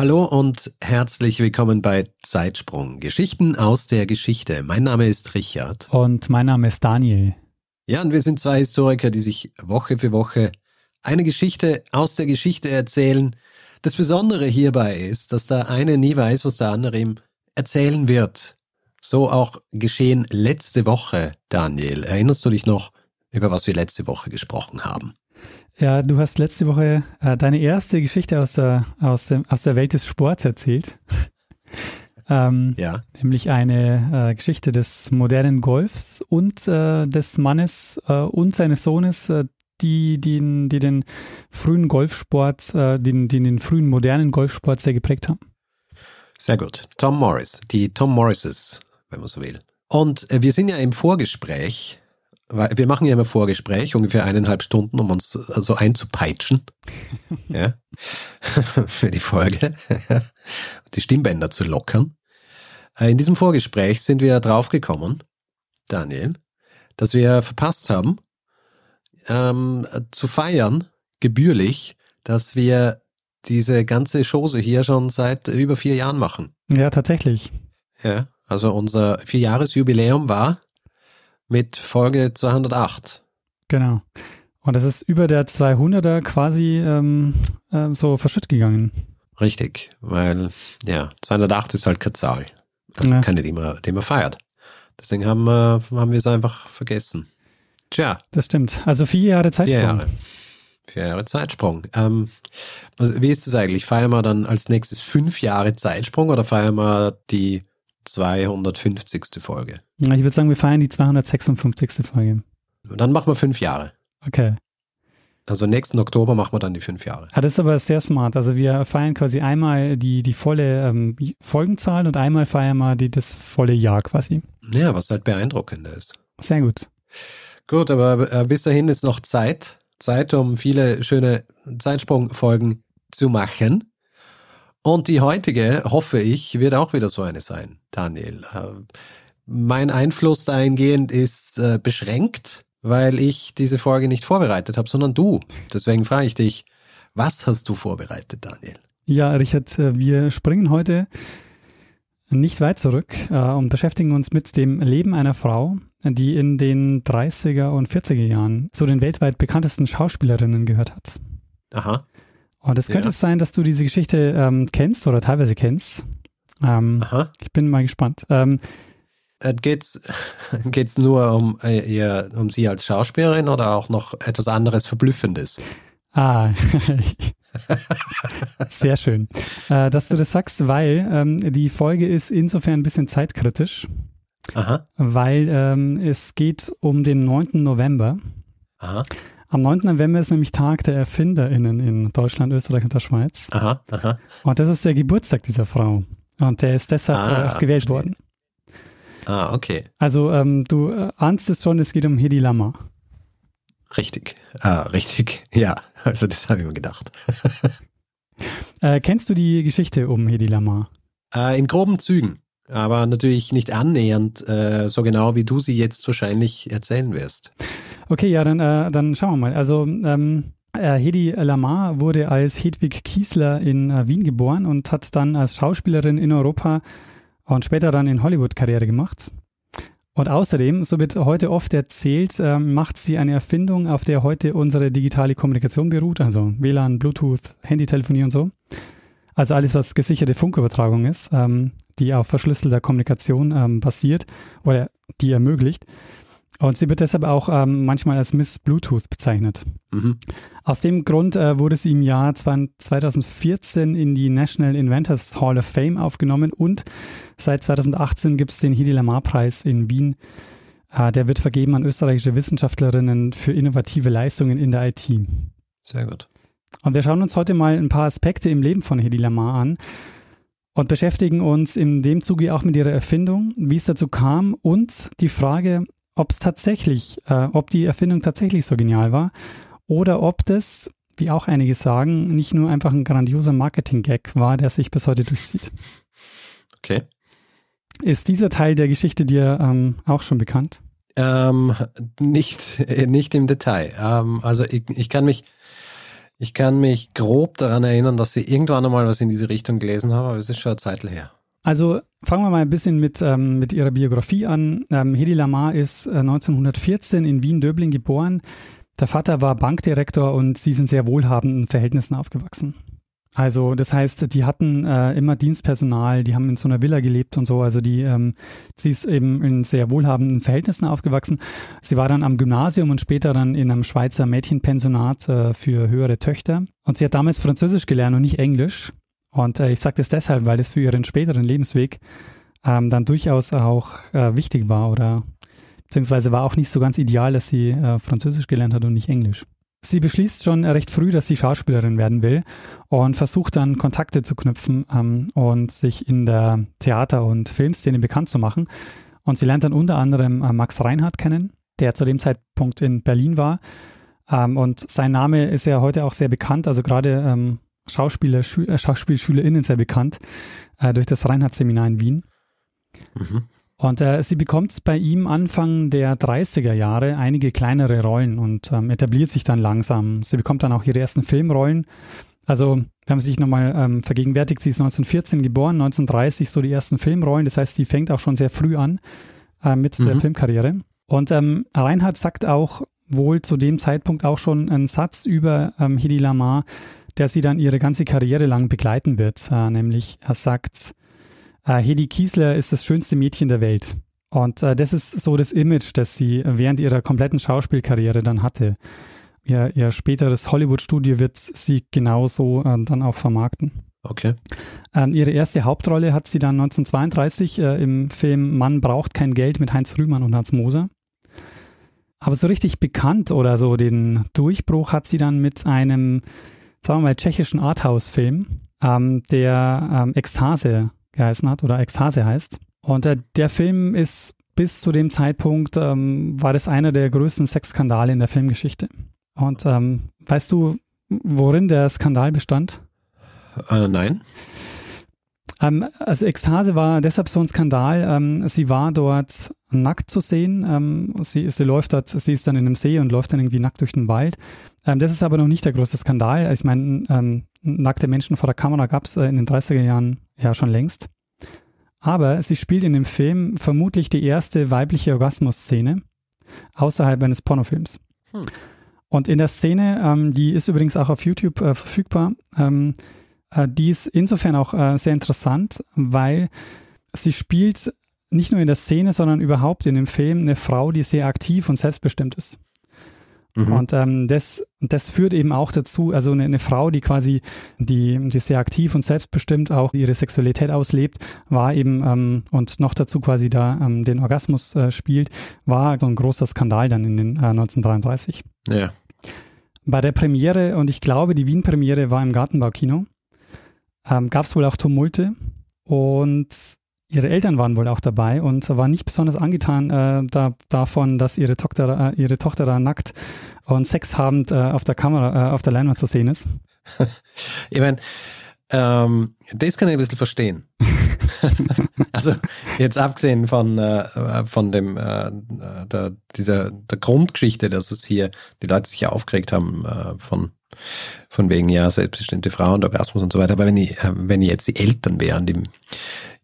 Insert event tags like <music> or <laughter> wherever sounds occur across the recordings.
Hallo und herzlich willkommen bei Zeitsprung. Geschichten aus der Geschichte. Mein Name ist Richard. Und mein Name ist Daniel. Ja, und wir sind zwei Historiker, die sich Woche für Woche eine Geschichte aus der Geschichte erzählen. Das Besondere hierbei ist, dass der eine nie weiß, was der andere ihm erzählen wird. So auch geschehen letzte Woche, Daniel. Erinnerst du dich noch, über was wir letzte Woche gesprochen haben? Ja, du hast letzte Woche äh, deine erste Geschichte aus der, aus, dem, aus der Welt des Sports erzählt. <laughs> ähm, ja. Nämlich eine äh, Geschichte des modernen Golfs und äh, des Mannes äh, und seines Sohnes, äh, die, die, die den frühen Golfsport, äh, die, die den frühen modernen Golfsport sehr geprägt haben. Sehr gut. Tom Morris, die Tom Morrises, wenn man so will. Und wir sind ja im Vorgespräch wir machen ja immer Vorgespräch, ungefähr eineinhalb Stunden, um uns so also einzupeitschen. <laughs> ja. <laughs> Für die Folge. <laughs> die Stimmbänder zu lockern. Äh, in diesem Vorgespräch sind wir draufgekommen, Daniel, dass wir verpasst haben, ähm, zu feiern, gebührlich, dass wir diese ganze Chose hier schon seit über vier Jahren machen. Ja, tatsächlich. Ja, also unser Vierjahresjubiläum war mit Folge 208. Genau. Und das ist über der 200er quasi ähm, äh, so verschütt gegangen. Richtig, weil ja, 208 ist halt keine Zahl. Also ja. Keine, die man, die man feiert. Deswegen haben, äh, haben wir es einfach vergessen. Tja. Das stimmt. Also vier Jahre Zeitsprung. Vier Jahre. Vier Jahre Zeitsprung. Ähm, also wie ist das eigentlich? Feiern wir dann als nächstes fünf Jahre Zeitsprung oder feiern wir die 250. Folge? Ich würde sagen, wir feiern die 256. Folge. Dann machen wir fünf Jahre. Okay. Also nächsten Oktober machen wir dann die fünf Jahre. Ah, das ist aber sehr smart. Also wir feiern quasi einmal die, die volle ähm, Folgenzahl und einmal feiern wir die, das volle Jahr quasi. Ja, was halt beeindruckender ist. Sehr gut. Gut, aber äh, bis dahin ist noch Zeit. Zeit, um viele schöne Zeitsprungfolgen zu machen. Und die heutige, hoffe ich, wird auch wieder so eine sein, Daniel. Äh, mein Einfluss dahingehend ist äh, beschränkt, weil ich diese Folge nicht vorbereitet habe, sondern du. Deswegen frage ich dich, was hast du vorbereitet, Daniel? Ja, Richard, äh, wir springen heute nicht weit zurück und beschäftigen uns mit dem Leben einer Frau, die in den 30er und 40er Jahren zu den weltweit bekanntesten Schauspielerinnen gehört hat. Aha. Und es könnte ja. sein, dass du diese Geschichte ähm, kennst oder teilweise kennst. Ähm, Aha. Ich bin mal gespannt. Ähm, äh, geht's <laughs> geht's nur um äh, ihr, um sie als Schauspielerin oder auch noch etwas anderes Verblüffendes? Ah, <laughs> sehr schön, äh, dass du das sagst, weil ähm, die Folge ist insofern ein bisschen zeitkritisch, Aha. weil ähm, es geht um den 9. November. Aha. Am 9. November ist nämlich Tag der ErfinderInnen in Deutschland, Österreich und der Schweiz. Aha, aha. Und das ist der Geburtstag dieser Frau. Und der ist deshalb ah, auch gewählt verstehe. worden. Ah, okay. Also ähm, du äh, ahnst es schon, es geht um Hedi Lama. Richtig. Ah, richtig. <laughs> Ja, also das habe ich mir gedacht. <laughs> äh, kennst du die Geschichte um Hedi Lama? Äh, in groben Zügen, aber natürlich nicht annähernd äh, so genau, wie du sie jetzt wahrscheinlich erzählen wirst. Okay, ja, dann, äh, dann schauen wir mal. Also ähm, äh, Hedi Lamar wurde als Hedwig Kiesler in Wien geboren und hat dann als Schauspielerin in Europa und später dann in Hollywood Karriere gemacht. Und außerdem, so wird heute oft erzählt, äh, macht sie eine Erfindung, auf der heute unsere digitale Kommunikation beruht, also WLAN, Bluetooth, Handytelefonie und so. Also alles, was gesicherte Funkübertragung ist, ähm, die auf verschlüsselter Kommunikation ähm, basiert oder die ermöglicht. Und sie wird deshalb auch ähm, manchmal als Miss Bluetooth bezeichnet. Mhm. Aus dem Grund äh, wurde sie im Jahr 2014 in die National Inventors Hall of Fame aufgenommen und seit 2018 gibt es den Hedi Lamar Preis in Wien. Äh, der wird vergeben an österreichische Wissenschaftlerinnen für innovative Leistungen in der IT. Sehr gut. Und wir schauen uns heute mal ein paar Aspekte im Leben von Hedi Lamar an. und beschäftigen uns in dem Zuge auch mit ihrer Erfindung, wie es dazu kam und die Frage, ob es tatsächlich, äh, ob die Erfindung tatsächlich so genial war oder ob das, wie auch einige sagen, nicht nur einfach ein grandioser Marketing-Gag war, der sich bis heute durchzieht. Okay. Ist dieser Teil der Geschichte dir ähm, auch schon bekannt? Ähm, nicht, nicht im Detail. Ähm, also ich, ich kann mich, ich kann mich grob daran erinnern, dass ich irgendwann einmal was in diese Richtung gelesen habe, aber es ist schon eine Zeit her. Also fangen wir mal ein bisschen mit, ähm, mit ihrer Biografie an. Ähm, Hedi Lamar ist äh, 1914 in Wien-Döbling geboren. Der Vater war Bankdirektor und sie sind sehr wohlhabenden Verhältnissen aufgewachsen. Also das heißt, die hatten äh, immer Dienstpersonal, die haben in so einer Villa gelebt und so. Also die, ähm, sie ist eben in sehr wohlhabenden Verhältnissen aufgewachsen. Sie war dann am Gymnasium und später dann in einem Schweizer Mädchenpensionat äh, für höhere Töchter. Und sie hat damals Französisch gelernt und nicht Englisch. Und äh, ich sage das deshalb, weil es für ihren späteren Lebensweg ähm, dann durchaus auch äh, wichtig war oder beziehungsweise war auch nicht so ganz ideal, dass sie äh, Französisch gelernt hat und nicht Englisch. Sie beschließt schon recht früh, dass sie Schauspielerin werden will und versucht dann Kontakte zu knüpfen ähm, und sich in der Theater- und Filmszene bekannt zu machen. Und sie lernt dann unter anderem äh, Max Reinhardt kennen, der zu dem Zeitpunkt in Berlin war. Ähm, und sein Name ist ja heute auch sehr bekannt, also gerade ähm, Schauspieler, äh, SchauspielschülerInnen sehr bekannt äh, durch das Reinhardt-Seminar in Wien. Mhm. Und äh, sie bekommt bei ihm Anfang der 30er Jahre einige kleinere Rollen und ähm, etabliert sich dann langsam. Sie bekommt dann auch ihre ersten Filmrollen. Also, wenn man sich nochmal ähm, vergegenwärtigt, sie ist 1914 geboren, 1930 so die ersten Filmrollen. Das heißt, sie fängt auch schon sehr früh an äh, mit mhm. der Filmkarriere. Und ähm, Reinhard sagt auch wohl zu dem Zeitpunkt auch schon einen Satz über ähm, Hedy Lamar, der sie dann ihre ganze Karriere lang begleiten wird. Äh, nämlich, er sagt, äh, Hedi Kiesler ist das schönste Mädchen der Welt. Und äh, das ist so das Image, das sie während ihrer kompletten Schauspielkarriere dann hatte. Ihr, ihr späteres Hollywood-Studio wird sie genauso äh, dann auch vermarkten. Okay. Ähm, ihre erste Hauptrolle hat sie dann 1932 äh, im Film Mann braucht kein Geld mit Heinz Rühmann und Hans Moser. Aber so richtig bekannt oder so den Durchbruch hat sie dann mit einem, sagen wir mal, tschechischen Arthouse-Film, ähm, der ähm, Ekstase geheißen hat oder Ekstase heißt. Und äh, der Film ist bis zu dem Zeitpunkt, ähm, war das einer der größten Sexskandale in der Filmgeschichte. Und ähm, weißt du, worin der Skandal bestand? Äh, nein. Ähm, also Ekstase war deshalb so ein Skandal. Ähm, sie war dort nackt zu sehen. Sie, sie läuft dort, sie ist dann in einem See und läuft dann irgendwie nackt durch den Wald. Ähm, das ist aber noch nicht der größte Skandal. Ich meine, ähm, nackte Menschen vor der Kamera gab es äh, in den 30er Jahren ja schon längst. Aber sie spielt in dem Film vermutlich die erste weibliche Orgasmus-Szene außerhalb eines Pornofilms. Hm. Und in der Szene, ähm, die ist übrigens auch auf YouTube äh, verfügbar, ähm, äh, die ist insofern auch äh, sehr interessant, weil sie spielt nicht nur in der Szene, sondern überhaupt in dem Film eine Frau, die sehr aktiv und selbstbestimmt ist. Mhm. Und ähm, das, das führt eben auch dazu, also eine, eine, Frau, die quasi, die, die sehr aktiv und selbstbestimmt auch ihre Sexualität auslebt, war eben ähm, und noch dazu quasi da ähm, den Orgasmus äh, spielt, war so ein großer Skandal dann in den äh, 1933. Ja. Bei der Premiere, und ich glaube, die Wien-Premiere war im Gartenbaukino, ähm, gab es wohl auch Tumulte und Ihre Eltern waren wohl auch dabei und waren nicht besonders angetan äh, da, davon, dass ihre Tochter, äh, ihre Tochter da nackt und sexhabend äh, auf der Kamera, äh, auf der Leinwand zu sehen ist. <laughs> ich meine, ähm, das kann ich ein bisschen verstehen. <laughs> <laughs> also jetzt abgesehen von, äh, von dem äh, der, dieser der Grundgeschichte, dass es hier die Leute sich ja aufgeregt haben von von wegen ja selbstbestimmte Frauen, Orgasmus und so weiter. Aber wenn ich, äh, wenn ich jetzt die Eltern wären, die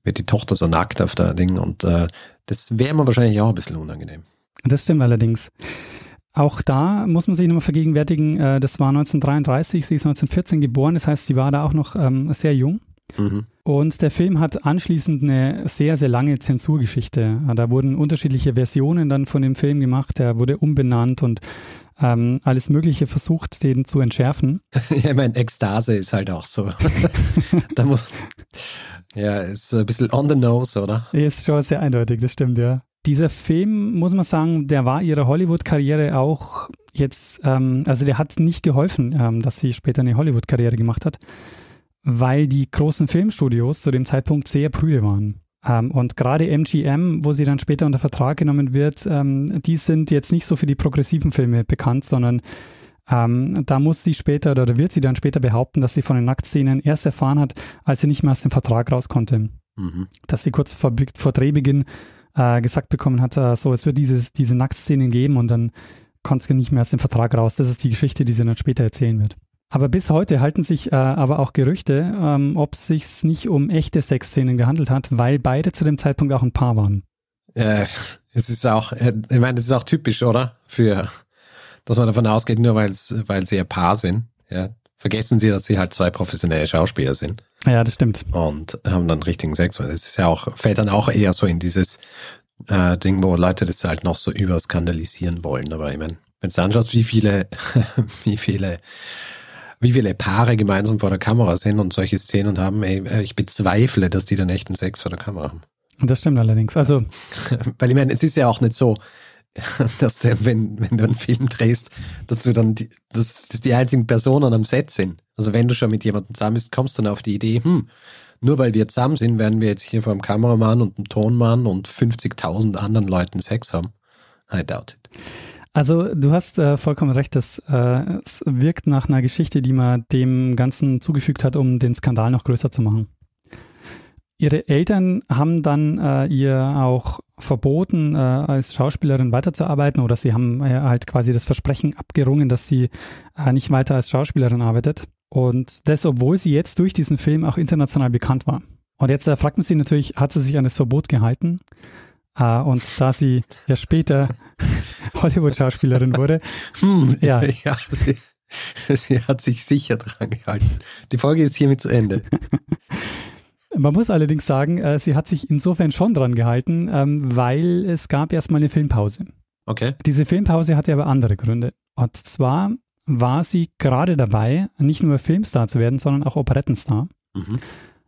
wird die Tochter so nackt auf der Ding und äh, das wäre mir wahrscheinlich auch ein bisschen unangenehm. Das stimmt allerdings. Auch da muss man sich nochmal vergegenwärtigen, äh, das war 1933, sie ist 1914 geboren, das heißt, sie war da auch noch ähm, sehr jung. Mhm. Und der Film hat anschließend eine sehr, sehr lange Zensurgeschichte. Da wurden unterschiedliche Versionen dann von dem Film gemacht, der wurde umbenannt und ähm, alles Mögliche versucht, den zu entschärfen. <laughs> ja, ich meine, Ekstase ist halt auch so. <laughs> da muss, ja, ist ein bisschen on the nose, oder? Ist schon sehr eindeutig, das stimmt, ja. Dieser Film, muss man sagen, der war ihrer Hollywood-Karriere auch jetzt, ähm, also der hat nicht geholfen, ähm, dass sie später eine Hollywood-Karriere gemacht hat, weil die großen Filmstudios zu dem Zeitpunkt sehr prüde waren. Ähm, und gerade MGM, wo sie dann später unter Vertrag genommen wird, ähm, die sind jetzt nicht so für die progressiven Filme bekannt, sondern ähm, da muss sie später oder wird sie dann später behaupten, dass sie von den Nacktszenen erst erfahren hat, als sie nicht mehr aus dem Vertrag raus konnte. Mhm. Dass sie kurz vor, vor Drehbeginn äh, gesagt bekommen hat, äh, so, es wird dieses, diese Nacktszenen geben und dann konnte sie nicht mehr aus dem Vertrag raus. Das ist die Geschichte, die sie dann später erzählen wird. Aber bis heute halten sich äh, aber auch Gerüchte, ähm, ob es sich nicht um echte Sexszenen gehandelt hat, weil beide zu dem Zeitpunkt auch ein Paar waren. Äh, es ist auch, äh, ich meine, es ist auch typisch, oder? Für, dass man davon ausgeht, nur weil sie ein Paar sind. Ja, vergessen Sie, dass sie halt zwei professionelle Schauspieler sind. Ja, das stimmt. Und haben dann richtigen Sex. Weil das ist ja auch, fällt dann auch eher so in dieses äh, Ding, wo Leute das halt noch so überskandalisieren wollen. Aber ich meine, wenn du anschaust, wie viele, <laughs> wie viele, wie viele Paare gemeinsam vor der Kamera sind und solche Szenen haben, ey, äh, ich bezweifle, dass die dann echten Sex vor der Kamera haben. Das stimmt allerdings. Also, <laughs> weil ich meine, es ist ja auch nicht so, <laughs> dass du, wenn, wenn du einen Film drehst, dass du dann die, dass die einzigen Personen am Set sind. Also wenn du schon mit jemandem zusammen bist, kommst du dann auf die Idee, hm, nur weil wir zusammen sind, werden wir jetzt hier vor einem Kameramann und einem Tonmann und 50.000 anderen Leuten Sex haben. I doubt it. Also du hast äh, vollkommen recht, dass äh, es wirkt nach einer Geschichte, die man dem Ganzen zugefügt hat, um den Skandal noch größer zu machen. Ihre Eltern haben dann äh, ihr auch verboten, äh, als Schauspielerin weiterzuarbeiten oder sie haben äh, halt quasi das Versprechen abgerungen, dass sie äh, nicht weiter als Schauspielerin arbeitet. Und das, obwohl sie jetzt durch diesen Film auch international bekannt war. Und jetzt äh, fragt man sich natürlich, hat sie sich an das Verbot gehalten? Uh, und da sie ja später <laughs> Hollywood-Schauspielerin wurde, hm, ja. <laughs> ja sie, sie, hat sich sicher dran gehalten. Die Folge ist hiermit zu Ende. <laughs> Man muss allerdings sagen, äh, sie hat sich insofern schon dran gehalten, ähm, weil es gab erstmal eine Filmpause. Okay. Diese Filmpause hatte aber andere Gründe. Und zwar war sie gerade dabei, nicht nur Filmstar zu werden, sondern auch Operettenstar. Mhm.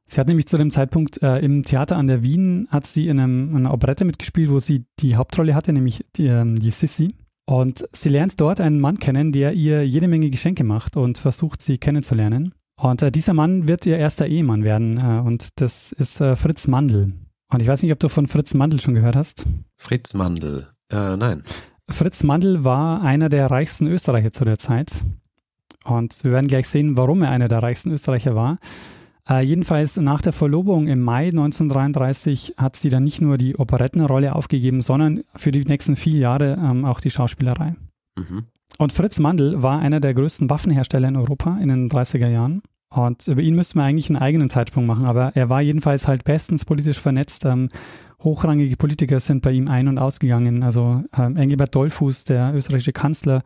Sie hat nämlich zu dem Zeitpunkt äh, im Theater an der Wien hat sie in, einem, in einer Operette mitgespielt, wo sie die Hauptrolle hatte, nämlich die, ähm, die Sissy. Und sie lernt dort einen Mann kennen, der ihr jede Menge Geschenke macht und versucht, sie kennenzulernen. Und äh, dieser Mann wird ihr erster Ehemann werden äh, und das ist äh, Fritz Mandl. Und ich weiß nicht, ob du von Fritz Mandl schon gehört hast. Fritz Mandl, äh, nein. Fritz Mandl war einer der reichsten Österreicher zu der Zeit. Und wir werden gleich sehen, warum er einer der reichsten Österreicher war. Äh, jedenfalls nach der Verlobung im Mai 1933 hat sie dann nicht nur die Operettenrolle aufgegeben, sondern für die nächsten vier Jahre ähm, auch die Schauspielerei. Mhm. Und Fritz Mandl war einer der größten Waffenhersteller in Europa in den 30er Jahren. Und über ihn müsste man eigentlich einen eigenen Zeitsprung machen, aber er war jedenfalls halt bestens politisch vernetzt. Ähm, hochrangige Politiker sind bei ihm ein- und ausgegangen. Also ähm, Engelbert Dollfuß, der österreichische Kanzler,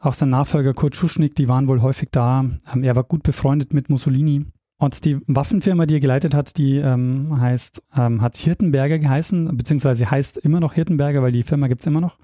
auch sein Nachfolger Kurt Schuschnigg, die waren wohl häufig da. Ähm, er war gut befreundet mit Mussolini. Und die Waffenfirma, die er geleitet hat, die ähm, heißt, ähm, hat Hirtenberger geheißen, beziehungsweise heißt immer noch Hirtenberger, weil die Firma gibt es immer noch.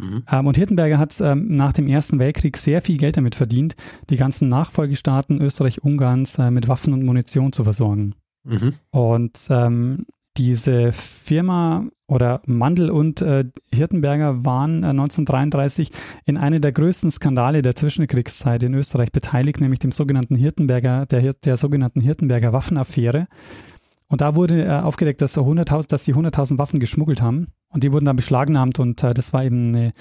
Mhm. Ähm, und Hirtenberger hat ähm, nach dem Ersten Weltkrieg sehr viel Geld damit verdient, die ganzen Nachfolgestaaten Österreich-Ungarns äh, mit Waffen und Munition zu versorgen. Mhm. Und ähm, diese Firma oder Mandel und äh, Hirtenberger waren äh, 1933 in einer der größten Skandale der Zwischenkriegszeit in Österreich beteiligt, nämlich dem sogenannten Hirtenberger, der, der sogenannten Hirtenberger Waffenaffäre. Und da wurde äh, aufgedeckt, dass, 100 dass sie 100.000 Waffen geschmuggelt haben. Und die wurden dann beschlagnahmt und äh, das war eben eine,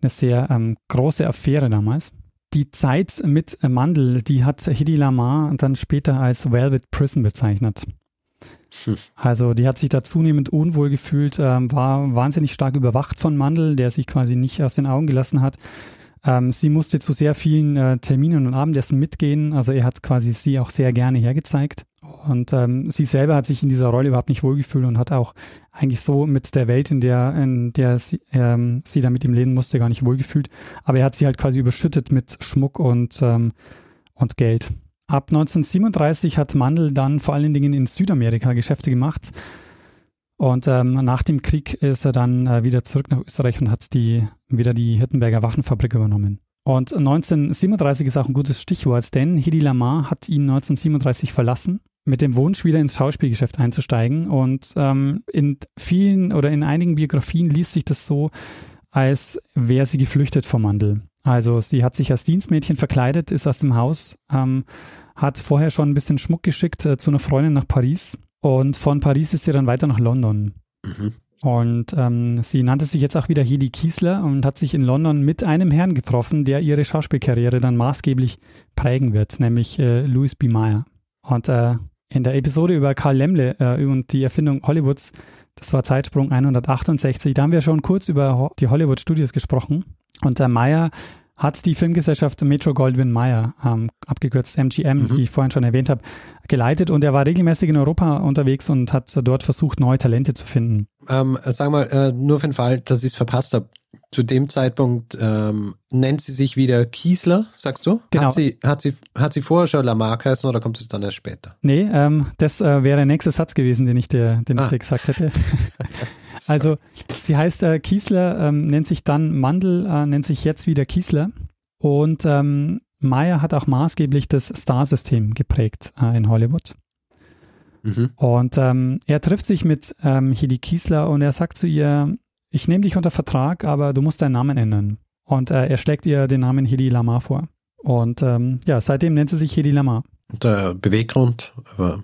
eine sehr ähm, große Affäre damals. Die Zeit mit Mandel, die hat Hedy Lamar dann später als Velvet Prison bezeichnet. Also die hat sich da zunehmend unwohl gefühlt, ähm, war wahnsinnig stark überwacht von Mandel, der sich quasi nicht aus den Augen gelassen hat. Ähm, sie musste zu sehr vielen äh, Terminen und Abendessen mitgehen. Also er hat quasi sie auch sehr gerne hergezeigt. Und ähm, sie selber hat sich in dieser Rolle überhaupt nicht wohlgefühlt und hat auch eigentlich so mit der Welt, in der, in der sie, ähm, sie da mit ihm leben musste, gar nicht wohlgefühlt. Aber er hat sie halt quasi überschüttet mit Schmuck und, ähm, und Geld. Ab 1937 hat Mandel dann vor allen Dingen in Südamerika Geschäfte gemacht. Und ähm, nach dem Krieg ist er dann äh, wieder zurück nach Österreich und hat die, wieder die Hirtenberger Waffenfabrik übernommen. Und 1937 ist auch ein gutes Stichwort, denn Hedy Lamar hat ihn 1937 verlassen mit dem Wunsch, wieder ins Schauspielgeschäft einzusteigen. Und ähm, in vielen oder in einigen Biografien liest sich das so, als wäre sie geflüchtet vom Mandel. Also sie hat sich als Dienstmädchen verkleidet, ist aus dem Haus, ähm, hat vorher schon ein bisschen Schmuck geschickt äh, zu einer Freundin nach Paris und von Paris ist sie dann weiter nach London. Mhm. Und ähm, sie nannte sich jetzt auch wieder Hedi Kiesler und hat sich in London mit einem Herrn getroffen, der ihre Schauspielkarriere dann maßgeblich prägen wird, nämlich äh, Louis B. Mayer. Und äh, in der Episode über Karl Lemle äh, und die Erfindung Hollywoods, das war Zeitsprung 168, da haben wir schon kurz über die Hollywood Studios gesprochen. Und der Meyer hat die Filmgesellschaft Metro Goldwyn Mayer, ähm, abgekürzt MGM, mhm. die ich vorhin schon erwähnt habe, geleitet und er war regelmäßig in Europa unterwegs und hat dort versucht, neue Talente zu finden. Ähm, sag mal, äh, nur für den Fall, dass ich es verpasst habe. Zu dem Zeitpunkt ähm, nennt sie sich wieder Kiesler, sagst du? Genau. Hat sie, hat sie, hat sie vorher schon Lamar geheißen oder kommt es dann erst später? Nee, ähm, das äh, wäre der nächste Satz gewesen, den ich dir, den ah. ich dir gesagt hätte. <laughs> also sie heißt äh, Kiesler, ähm, nennt sich dann Mandel, äh, nennt sich jetzt wieder Kiesler. Und ähm, Meyer hat auch maßgeblich das Star-System geprägt äh, in Hollywood. Mhm. Und ähm, er trifft sich mit ähm, Hedi Kiesler und er sagt zu ihr, ich nehme dich unter Vertrag, aber du musst deinen Namen ändern. Und äh, er schlägt ihr den Namen Hedi Lamar vor. Und ähm, ja, seitdem nennt sie sich Hedi Lamar. Der Beweggrund, aber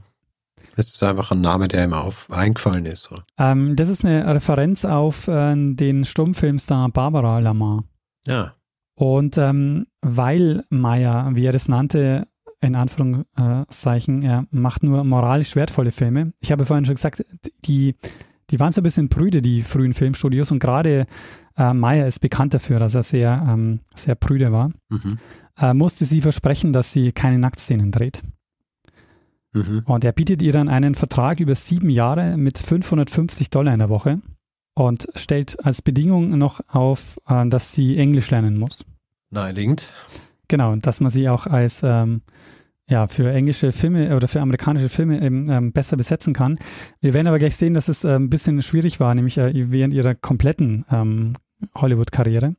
ist es einfach ein Name, der ihm auf, eingefallen ist? Ähm, das ist eine Referenz auf äh, den Stummfilmstar Barbara Lamar. Ja. Und ähm, weil Meyer, wie er das nannte, in Anführungszeichen, er macht nur moralisch wertvolle Filme. Ich habe vorhin schon gesagt, die, die waren so ein bisschen prüde, die frühen Filmstudios. Und gerade äh, Meyer ist bekannt dafür, dass er sehr, ähm, sehr prüde war. Mhm. Äh, musste sie versprechen, dass sie keine Nacktszenen dreht. Mhm. Und er bietet ihr dann einen Vertrag über sieben Jahre mit 550 Dollar in der Woche und stellt als Bedingung noch auf, äh, dass sie Englisch lernen muss. Naheliegend. Genau, dass man sie auch als ähm, ja, für englische Filme oder für amerikanische Filme eben ähm, besser besetzen kann. Wir werden aber gleich sehen, dass es äh, ein bisschen schwierig war, nämlich äh, während ihrer kompletten ähm, Hollywood-Karriere.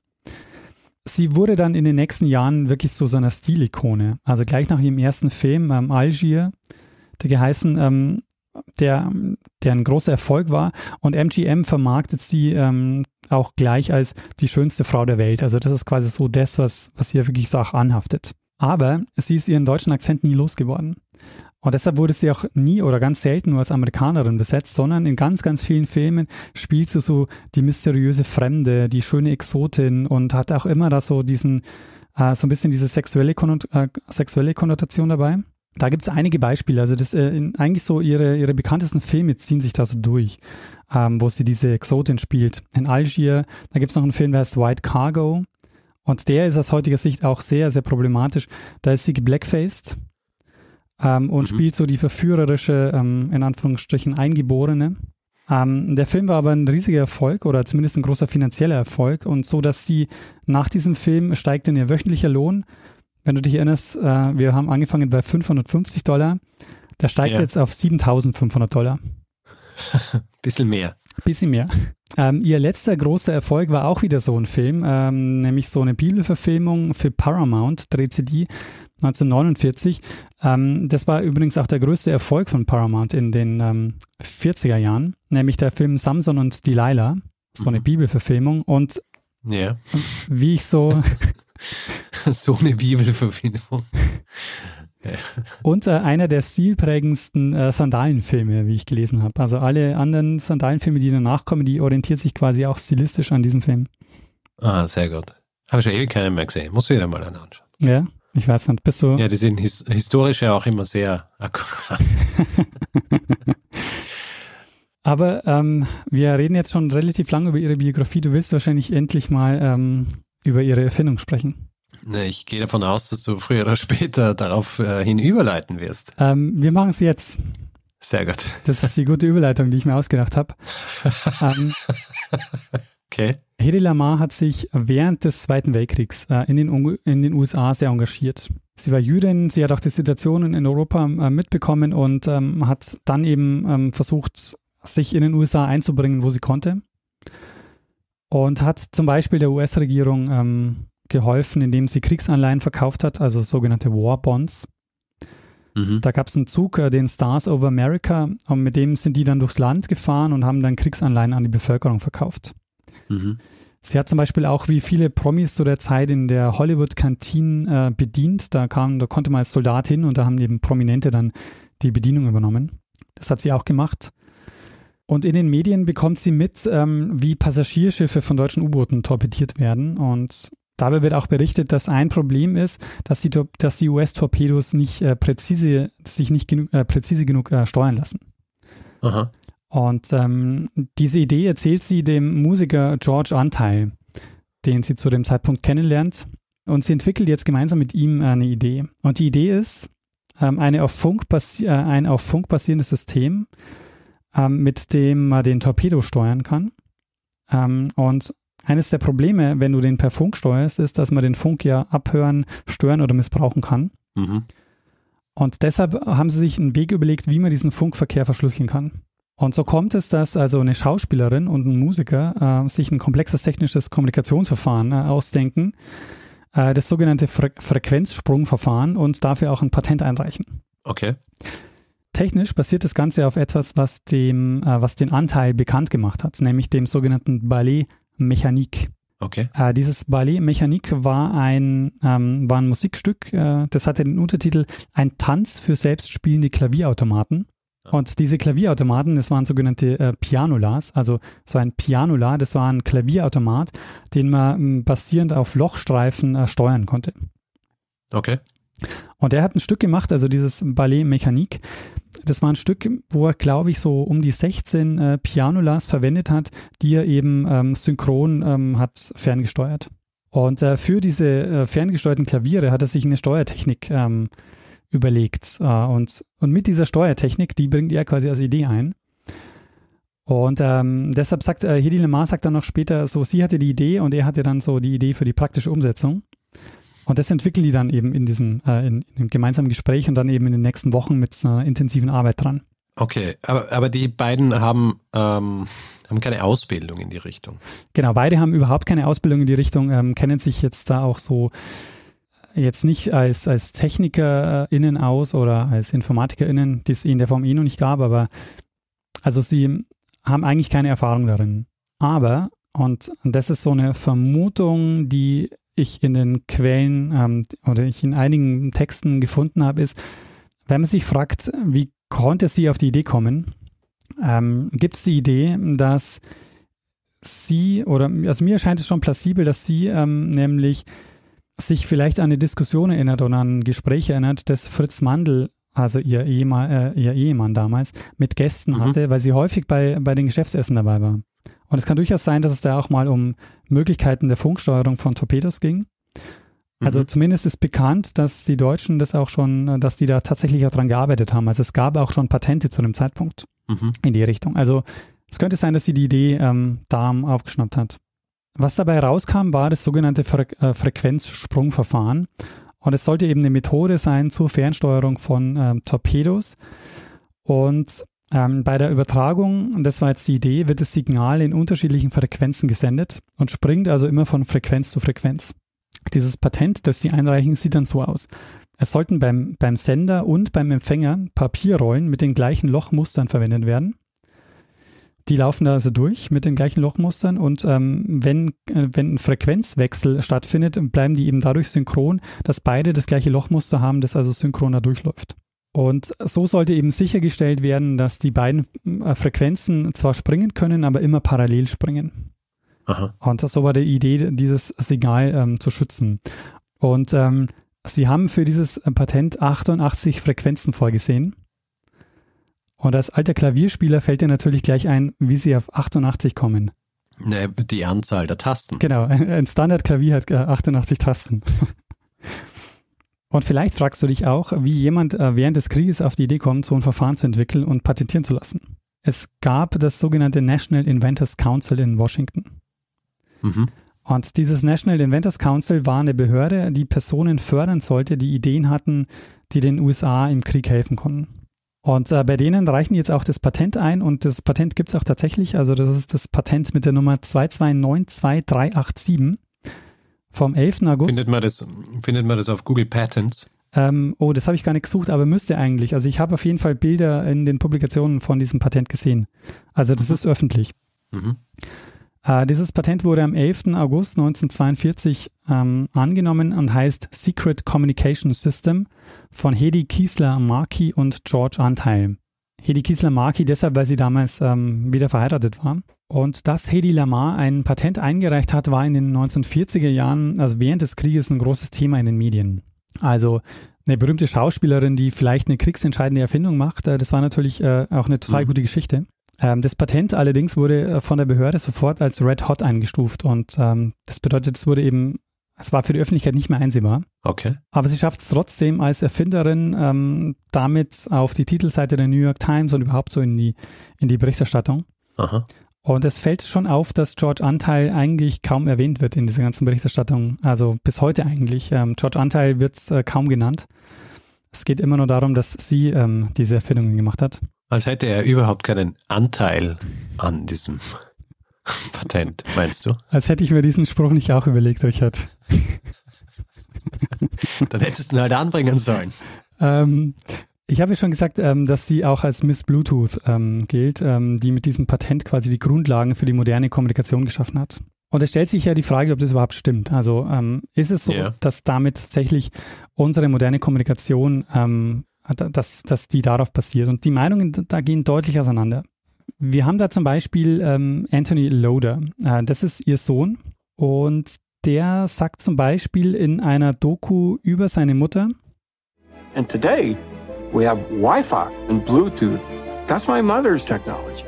Sie wurde dann in den nächsten Jahren wirklich so so einer Stilikone. Also gleich nach ihrem ersten Film, ähm, Algier, geheißen, ähm, der, der ein großer Erfolg war. Und MGM vermarktet sie ähm, auch gleich als die schönste Frau der Welt. Also das ist quasi so das, was, was ihr wirklich so auch anhaftet. Aber sie ist ihren deutschen Akzent nie losgeworden. Und deshalb wurde sie auch nie oder ganz selten nur als Amerikanerin besetzt, sondern in ganz, ganz vielen Filmen spielt sie so die mysteriöse Fremde, die schöne Exotin und hat auch immer da so diesen, äh, so ein bisschen diese sexuelle, Konnot äh, sexuelle Konnotation dabei. Da gibt es einige Beispiele. Also das äh, in, eigentlich so ihre, ihre bekanntesten Filme ziehen sich da so durch, ähm, wo sie diese Exotin spielt. In Algier, da gibt es noch einen Film, der heißt White Cargo. Und der ist aus heutiger Sicht auch sehr, sehr problematisch. Da ist sie geblackfaced ähm, und mhm. spielt so die verführerische, ähm, in Anführungsstrichen, Eingeborene. Ähm, der Film war aber ein riesiger Erfolg oder zumindest ein großer finanzieller Erfolg und so, dass sie nach diesem Film steigt in ihr wöchentlicher Lohn wenn du dich erinnerst, äh, wir haben angefangen bei 550 Dollar. Der steigt ja. jetzt auf 7500 Dollar. <laughs> Bisschen mehr. Bisschen mehr. Ähm, ihr letzter großer Erfolg war auch wieder so ein Film, ähm, nämlich so eine Bibelverfilmung für Paramount, dreht sie die 1949. Ähm, das war übrigens auch der größte Erfolg von Paramount in den ähm, 40er Jahren, nämlich der Film Samson und Delilah, so eine mhm. Bibelverfilmung. Und ja. wie ich so <laughs> <laughs> so eine Bibelverbindung. <laughs> Und äh, einer der stilprägendsten äh, Sandalenfilme, wie ich gelesen habe. Also alle anderen Sandalenfilme, die danach kommen, die orientiert sich quasi auch stilistisch an diesem Film. Ah, sehr gut. Habe ich ja ewig keinen mehr gesehen. Muss wieder mal anschauen. Ja, ich weiß nicht. Bist du. Ja, die sind his historisch ja auch immer sehr akkurat. <laughs> Aber ähm, wir reden jetzt schon relativ lange über Ihre Biografie. Du willst wahrscheinlich endlich mal ähm, über Ihre Erfindung sprechen. Ich gehe davon aus, dass du früher oder später darauf äh, hin überleiten wirst. Ähm, wir machen es jetzt. Sehr gut. Das ist die gute Überleitung, die ich mir ausgedacht habe. ähm, <laughs> okay. Hedy Lamar hat sich während des Zweiten Weltkriegs äh, in, den, in den USA sehr engagiert. Sie war Jüdin, sie hat auch die Situation in Europa äh, mitbekommen und ähm, hat dann eben ähm, versucht, sich in den USA einzubringen, wo sie konnte. Und hat zum Beispiel der US-Regierung ähm, geholfen, indem sie Kriegsanleihen verkauft hat, also sogenannte War Bonds. Mhm. Da gab es einen Zug, äh, den Stars Over America, und mit dem sind die dann durchs Land gefahren und haben dann Kriegsanleihen an die Bevölkerung verkauft. Mhm. Sie hat zum Beispiel auch wie viele Promis zu der Zeit in der Hollywood-Kantine äh, bedient. Da, kam, da konnte man als Soldat hin und da haben eben Prominente dann die Bedienung übernommen. Das hat sie auch gemacht. Und in den Medien bekommt sie mit, ähm, wie Passagierschiffe von deutschen U-Booten torpediert werden. Und dabei wird auch berichtet, dass ein Problem ist, dass die, dass die US-Torpedos nicht äh, präzise, sich nicht genug, äh, präzise genug äh, steuern lassen. Aha. Und ähm, diese Idee erzählt sie dem Musiker George Anteil, den sie zu dem Zeitpunkt kennenlernt. Und sie entwickelt jetzt gemeinsam mit ihm eine Idee. Und die Idee ist ähm, eine auf Funk äh, ein auf Funk basierendes System, ähm, mit dem man den Torpedo steuern kann. Ähm, und eines der Probleme, wenn du den per Funk steuerst, ist, dass man den Funk ja abhören, stören oder missbrauchen kann. Mhm. Und deshalb haben sie sich einen Weg überlegt, wie man diesen Funkverkehr verschlüsseln kann. Und so kommt es, dass also eine Schauspielerin und ein Musiker äh, sich ein komplexes technisches Kommunikationsverfahren äh, ausdenken, äh, das sogenannte Fre Frequenzsprungverfahren und dafür auch ein Patent einreichen. Okay. Technisch basiert das Ganze auf etwas, was, dem, äh, was den Anteil bekannt gemacht hat, nämlich dem sogenannten Ballet Mechanik. Okay. Äh, dieses Ballet Mechanik war ein, ähm, war ein Musikstück, äh, das hatte den Untertitel Ein Tanz für selbstspielende Klavierautomaten. Und diese Klavierautomaten, das waren sogenannte äh, Pianolas, also so ein Pianola, das war ein Klavierautomat, den man m, basierend auf Lochstreifen äh, steuern konnte. Okay. Und er hat ein Stück gemacht, also dieses Ballet Mechanik. Das war ein Stück, wo er, glaube ich, so um die 16 äh, Pianolas verwendet hat, die er eben ähm, synchron ähm, hat ferngesteuert. Und äh, für diese äh, ferngesteuerten Klaviere hat er sich eine Steuertechnik ähm, überlegt. Äh, und, und mit dieser Steuertechnik, die bringt er quasi als Idee ein. Und ähm, deshalb sagt äh, Hedy Lamar sagt dann noch später so, sie hatte die Idee und er hatte dann so die Idee für die praktische Umsetzung. Und das entwickeln die dann eben in diesem äh, in, in einem gemeinsamen Gespräch und dann eben in den nächsten Wochen mit einer intensiven Arbeit dran. Okay, aber, aber die beiden haben, ähm, haben keine Ausbildung in die Richtung. Genau, beide haben überhaupt keine Ausbildung in die Richtung, ähm, kennen sich jetzt da auch so jetzt nicht als, als TechnikerInnen aus oder als InformatikerInnen, die es in der Form eh noch nicht gab, aber also sie haben eigentlich keine Erfahrung darin. Aber, und das ist so eine Vermutung, die ich in den Quellen ähm, oder ich in einigen Texten gefunden habe, ist, wenn man sich fragt, wie konnte sie auf die Idee kommen, ähm, gibt es die Idee, dass sie, oder also mir scheint es schon plausibel, dass sie ähm, nämlich sich vielleicht an eine Diskussion erinnert oder an ein Gespräch erinnert, das Fritz Mandl, also ihr, Ehemann, äh, ihr Ehemann damals, mit Gästen Mhm. hatte, weil sie häufig bei, bei den Geschäftsessen dabei war. Und es kann durchaus sein, dass es da auch mal um Möglichkeiten der Funksteuerung von Torpedos ging. Also Mhm. zumindest ist bekannt, dass die Deutschen das auch schon, dass die da tatsächlich auch dran gearbeitet haben. Also es gab auch schon Patente zu dem Zeitpunkt Mhm. in die Richtung. Also es könnte sein, dass sie die Idee ähm, da aufgeschnappt hat. Was dabei rauskam, war das sogenannte Fre äh, Frequenzsprungverfahren. Und es sollte eben eine Methode sein zur Fernsteuerung von ähm, Torpedos. Und ähm, bei der Übertragung, das war jetzt die Idee, wird das Signal in unterschiedlichen Frequenzen gesendet und springt also immer von Frequenz zu Frequenz. Dieses Patent, das sie einreichen, sieht dann so aus. Es sollten beim, beim Sender und beim Empfänger Papierrollen mit den gleichen Lochmustern verwendet werden. Die laufen da also durch mit den gleichen Lochmustern und ähm, wenn, äh, wenn ein Frequenzwechsel stattfindet, bleiben die eben dadurch synchron, dass beide das gleiche Lochmuster haben, das also synchron da durchläuft. Und so sollte eben sichergestellt werden, dass die beiden äh, Frequenzen zwar springen können, aber immer parallel springen. Aha. Und so war die Idee, dieses Signal ähm, zu schützen. Und ähm, sie haben für dieses Patent 88 Frequenzen vorgesehen. Und als alter Klavierspieler fällt dir natürlich gleich ein, wie sie auf 88 kommen. Ne, die Anzahl der Tasten. Genau, <laughs> ein Standardklavier hat äh, 88 Tasten. Und vielleicht fragst du dich auch, wie jemand äh, während des Krieges auf die Idee kommt, so ein Verfahren zu entwickeln und patentieren zu lassen. Es gab das sogenannte National Inventors Council in Washington. Mhm. Und dieses National Inventors Council war eine Behörde, die Personen fördern sollte, die Ideen hatten, die den USA im Krieg helfen konnten. Und äh, bei denen reichen jetzt auch das Patent ein und das Patent gibt es auch tatsächlich. Also das ist das Patent mit der Nummer 2292387 vom 11. August. Findet man, das, findet man das auf Google Patents? Ähm, oh, das habe ich gar nicht gesucht, aber müsste eigentlich. Also ich habe auf jeden Fall Bilder in den Publikationen von diesem Patent gesehen. Also das Mhm. ist öffentlich. Mhm. Äh, dieses Patent wurde am 11. August 1942 ähm, angenommen und heißt Secret Communication System von Hedy Kiesler Markey und George Anteil. Hedy Kiesler Markey deshalb, weil sie damals ähm, wieder verheiratet war. Und dass Hedy Lamar ein Patent eingereicht hat, war in den 1940er Jahren, also während des Krieges, ein großes Thema in den Medien. Also eine berühmte Schauspielerin, die vielleicht eine kriegsentscheidende Erfindung macht, äh, das war natürlich äh, auch eine total mhm. gute Geschichte. Ähm, das Patent allerdings wurde äh, von der Behörde sofort als Red Hot eingestuft und ähm, das bedeutet, es wurde eben, es war für die Öffentlichkeit nicht mehr einsehbar. Okay. Aber sie schafft es trotzdem als Erfinderin ähm, damit auf die Titelseite der New York Times und überhaupt so in die, in die Berichterstattung. Aha. Und es fällt schon auf, dass George Anteil eigentlich kaum erwähnt wird in dieser ganzen Berichterstattung. Also bis heute eigentlich. Ähm, George Anteil wird äh, kaum genannt. Es geht immer nur darum, dass sie ähm, diese Erfindungen gemacht hat. Als hätte er überhaupt keinen Anteil an diesem <laughs> Patent, meinst du? Als hätte ich mir diesen Spruch nicht auch überlegt, Richard. <laughs> Dann hättest du ihn halt anbringen sollen. Ähm, ich habe ja schon gesagt, ähm, dass sie auch als Miss Bluetooth ähm, gilt, ähm, die mit diesem Patent quasi die Grundlagen für die moderne Kommunikation geschaffen hat. Und es stellt sich ja die Frage, ob das überhaupt stimmt. Also ähm, ist es so, yeah. dass damit tatsächlich unsere moderne Kommunikation, ähm, dass, dass die darauf basiert? Und die Meinungen da gehen deutlich auseinander. Wir haben da zum Beispiel ähm, Anthony Loader. Äh, das ist ihr Sohn und der sagt zum Beispiel in einer Doku über seine Mutter. And today We have Wi-Fi and Bluetooth. That's my mother's technology.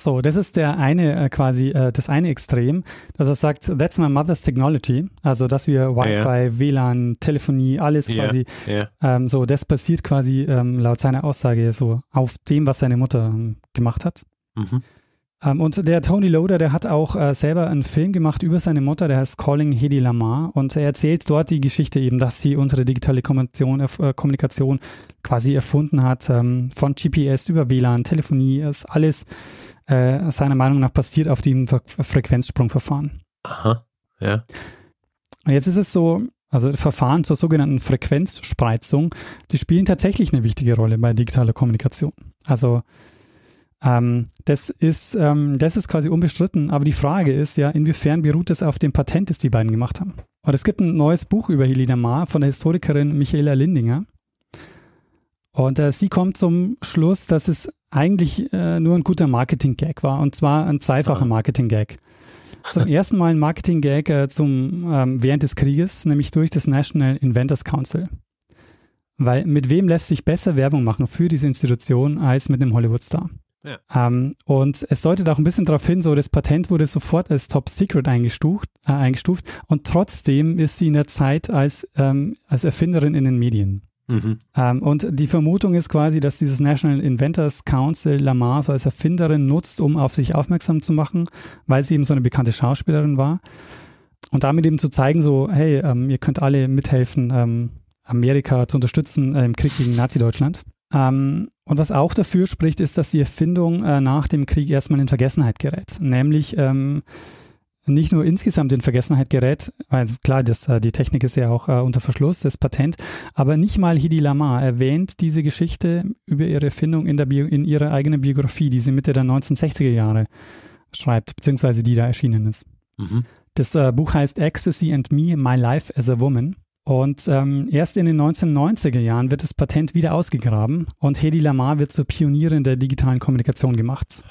So, das ist der eine äh, quasi äh, das eine Extrem, dass er sagt, that's my mother's technology, also dass wir Wi-Fi, yeah. WLAN, Telefonie, alles yeah. quasi, yeah. Ähm, so das basiert quasi ähm, laut seiner Aussage so auf dem, was seine Mutter ähm, gemacht hat. Mhm. Ähm, und der Tony Loader, der hat auch äh, selber einen Film gemacht über seine Mutter, der heißt Calling Hedy Lamar und er erzählt dort die Geschichte eben, dass sie unsere digitale Kommunikation, äh, Kommunikation quasi erfunden hat, ähm, von GPS über WLAN, Telefonie, ist alles äh, seiner Meinung nach passiert auf dem Fre Frequenzsprungverfahren. Aha, ja. Und jetzt ist es so, also Verfahren zur sogenannten Frequenzspreizung, die spielen tatsächlich eine wichtige Rolle bei digitaler Kommunikation. Also ähm, das, ist, ähm, das ist quasi unbestritten, aber die Frage ist ja, inwiefern beruht es auf dem Patent, das die beiden gemacht haben? Und es gibt ein neues Buch über Helena Maar von der Historikerin Michaela Lindinger. Und äh, sie kommt zum Schluss, dass es eigentlich äh, nur ein guter Marketing-Gag war, und zwar ein zweifacher ah. Marketing-Gag. Zum <laughs> ersten Mal ein Marketing-Gag äh, zum, ähm, während des Krieges, nämlich durch das National Inventors Council. Weil mit wem lässt sich besser Werbung machen für diese Institution als mit einem Hollywood-Star? Ja. Ähm, und es deutet auch ein bisschen darauf hin, so das Patent wurde sofort als Top Secret eingestuft, äh, eingestuft und trotzdem ist sie in der Zeit als, ähm, als Erfinderin in den Medien. Mhm. Ähm, und die Vermutung ist quasi, dass dieses National Inventors Council Lamar so als Erfinderin nutzt, um auf sich aufmerksam zu machen, weil sie eben so eine bekannte Schauspielerin war. Und damit eben zu zeigen, so, hey, ähm, ihr könnt alle mithelfen, ähm, Amerika zu unterstützen äh, im Krieg gegen Nazi-Deutschland. Ähm, und was auch dafür spricht, ist, dass die Erfindung äh, nach dem Krieg erstmal in Vergessenheit gerät. Nämlich ähm, nicht nur insgesamt in Vergessenheit gerät, weil klar, das, äh, die Technik ist ja auch äh, unter Verschluss, das Patent, aber nicht mal Hedy Lamar erwähnt diese Geschichte über ihre Erfindung in, der Bio, in ihrer eigenen Biografie, die sie Mitte der 1960er Jahre schreibt, beziehungsweise die da erschienen ist. Mhm. Das äh, Buch heißt Ecstasy and Me, My Life as a Woman und ähm, erst in den 1990er Jahren wird das Patent wieder ausgegraben und Hedy Lamar wird zur Pionierin der digitalen Kommunikation gemacht.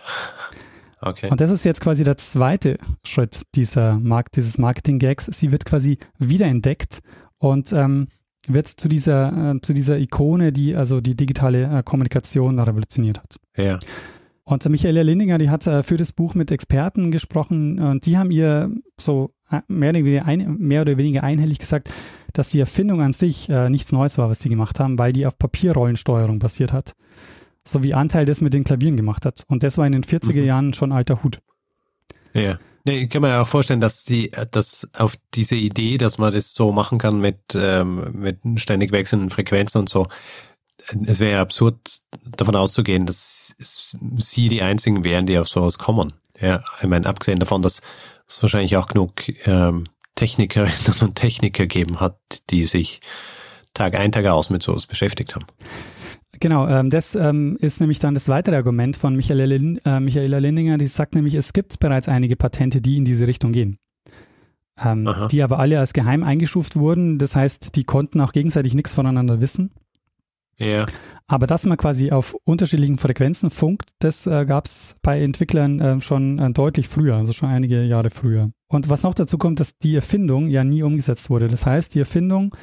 Okay. Und das ist jetzt quasi der zweite Schritt dieser Markt, dieses Marketing-Gags. Sie wird quasi wiederentdeckt und ähm, wird zu dieser, äh, zu dieser Ikone, die also die digitale äh, Kommunikation revolutioniert hat. Ja. Und Michaela Lindinger, die hat äh, für das Buch mit Experten gesprochen und die haben ihr so mehr oder weniger, ein, mehr oder weniger einhellig gesagt, dass die Erfindung an sich äh, nichts Neues war, was sie gemacht haben, weil die auf Papierrollensteuerung basiert hat. So wie Anteil das mit den Klavieren gemacht hat. Und das war in den 40er mhm. Jahren schon alter Hut. Ja. Nee, ich kann mir auch vorstellen, dass die, dass auf diese Idee, dass man das so machen kann mit, ähm, mit ständig wechselnden Frequenzen und so, es wäre absurd, davon auszugehen, dass sie die einzigen wären, die auf sowas kommen. Ja, ich meine, abgesehen davon, dass es wahrscheinlich auch genug ähm, Technikerinnen <laughs> und Techniker geben hat, die sich Tag ein, Tag aus mit sowas beschäftigt haben. Genau, ähm, das ähm, ist nämlich dann das weitere Argument von Michaela, Lind, äh, Michaela Lindinger, die sagt nämlich, es gibt bereits einige Patente, die in diese Richtung gehen. Ähm, die aber alle als geheim eingestuft wurden. Das heißt, die konnten auch gegenseitig nichts voneinander wissen. Ja. Aber dass man quasi auf unterschiedlichen Frequenzen funkt, das äh, gab es bei Entwicklern äh, schon äh, deutlich früher, also schon einige Jahre früher. Und was noch dazu kommt, dass die Erfindung ja nie umgesetzt wurde. Das heißt, die Erfindung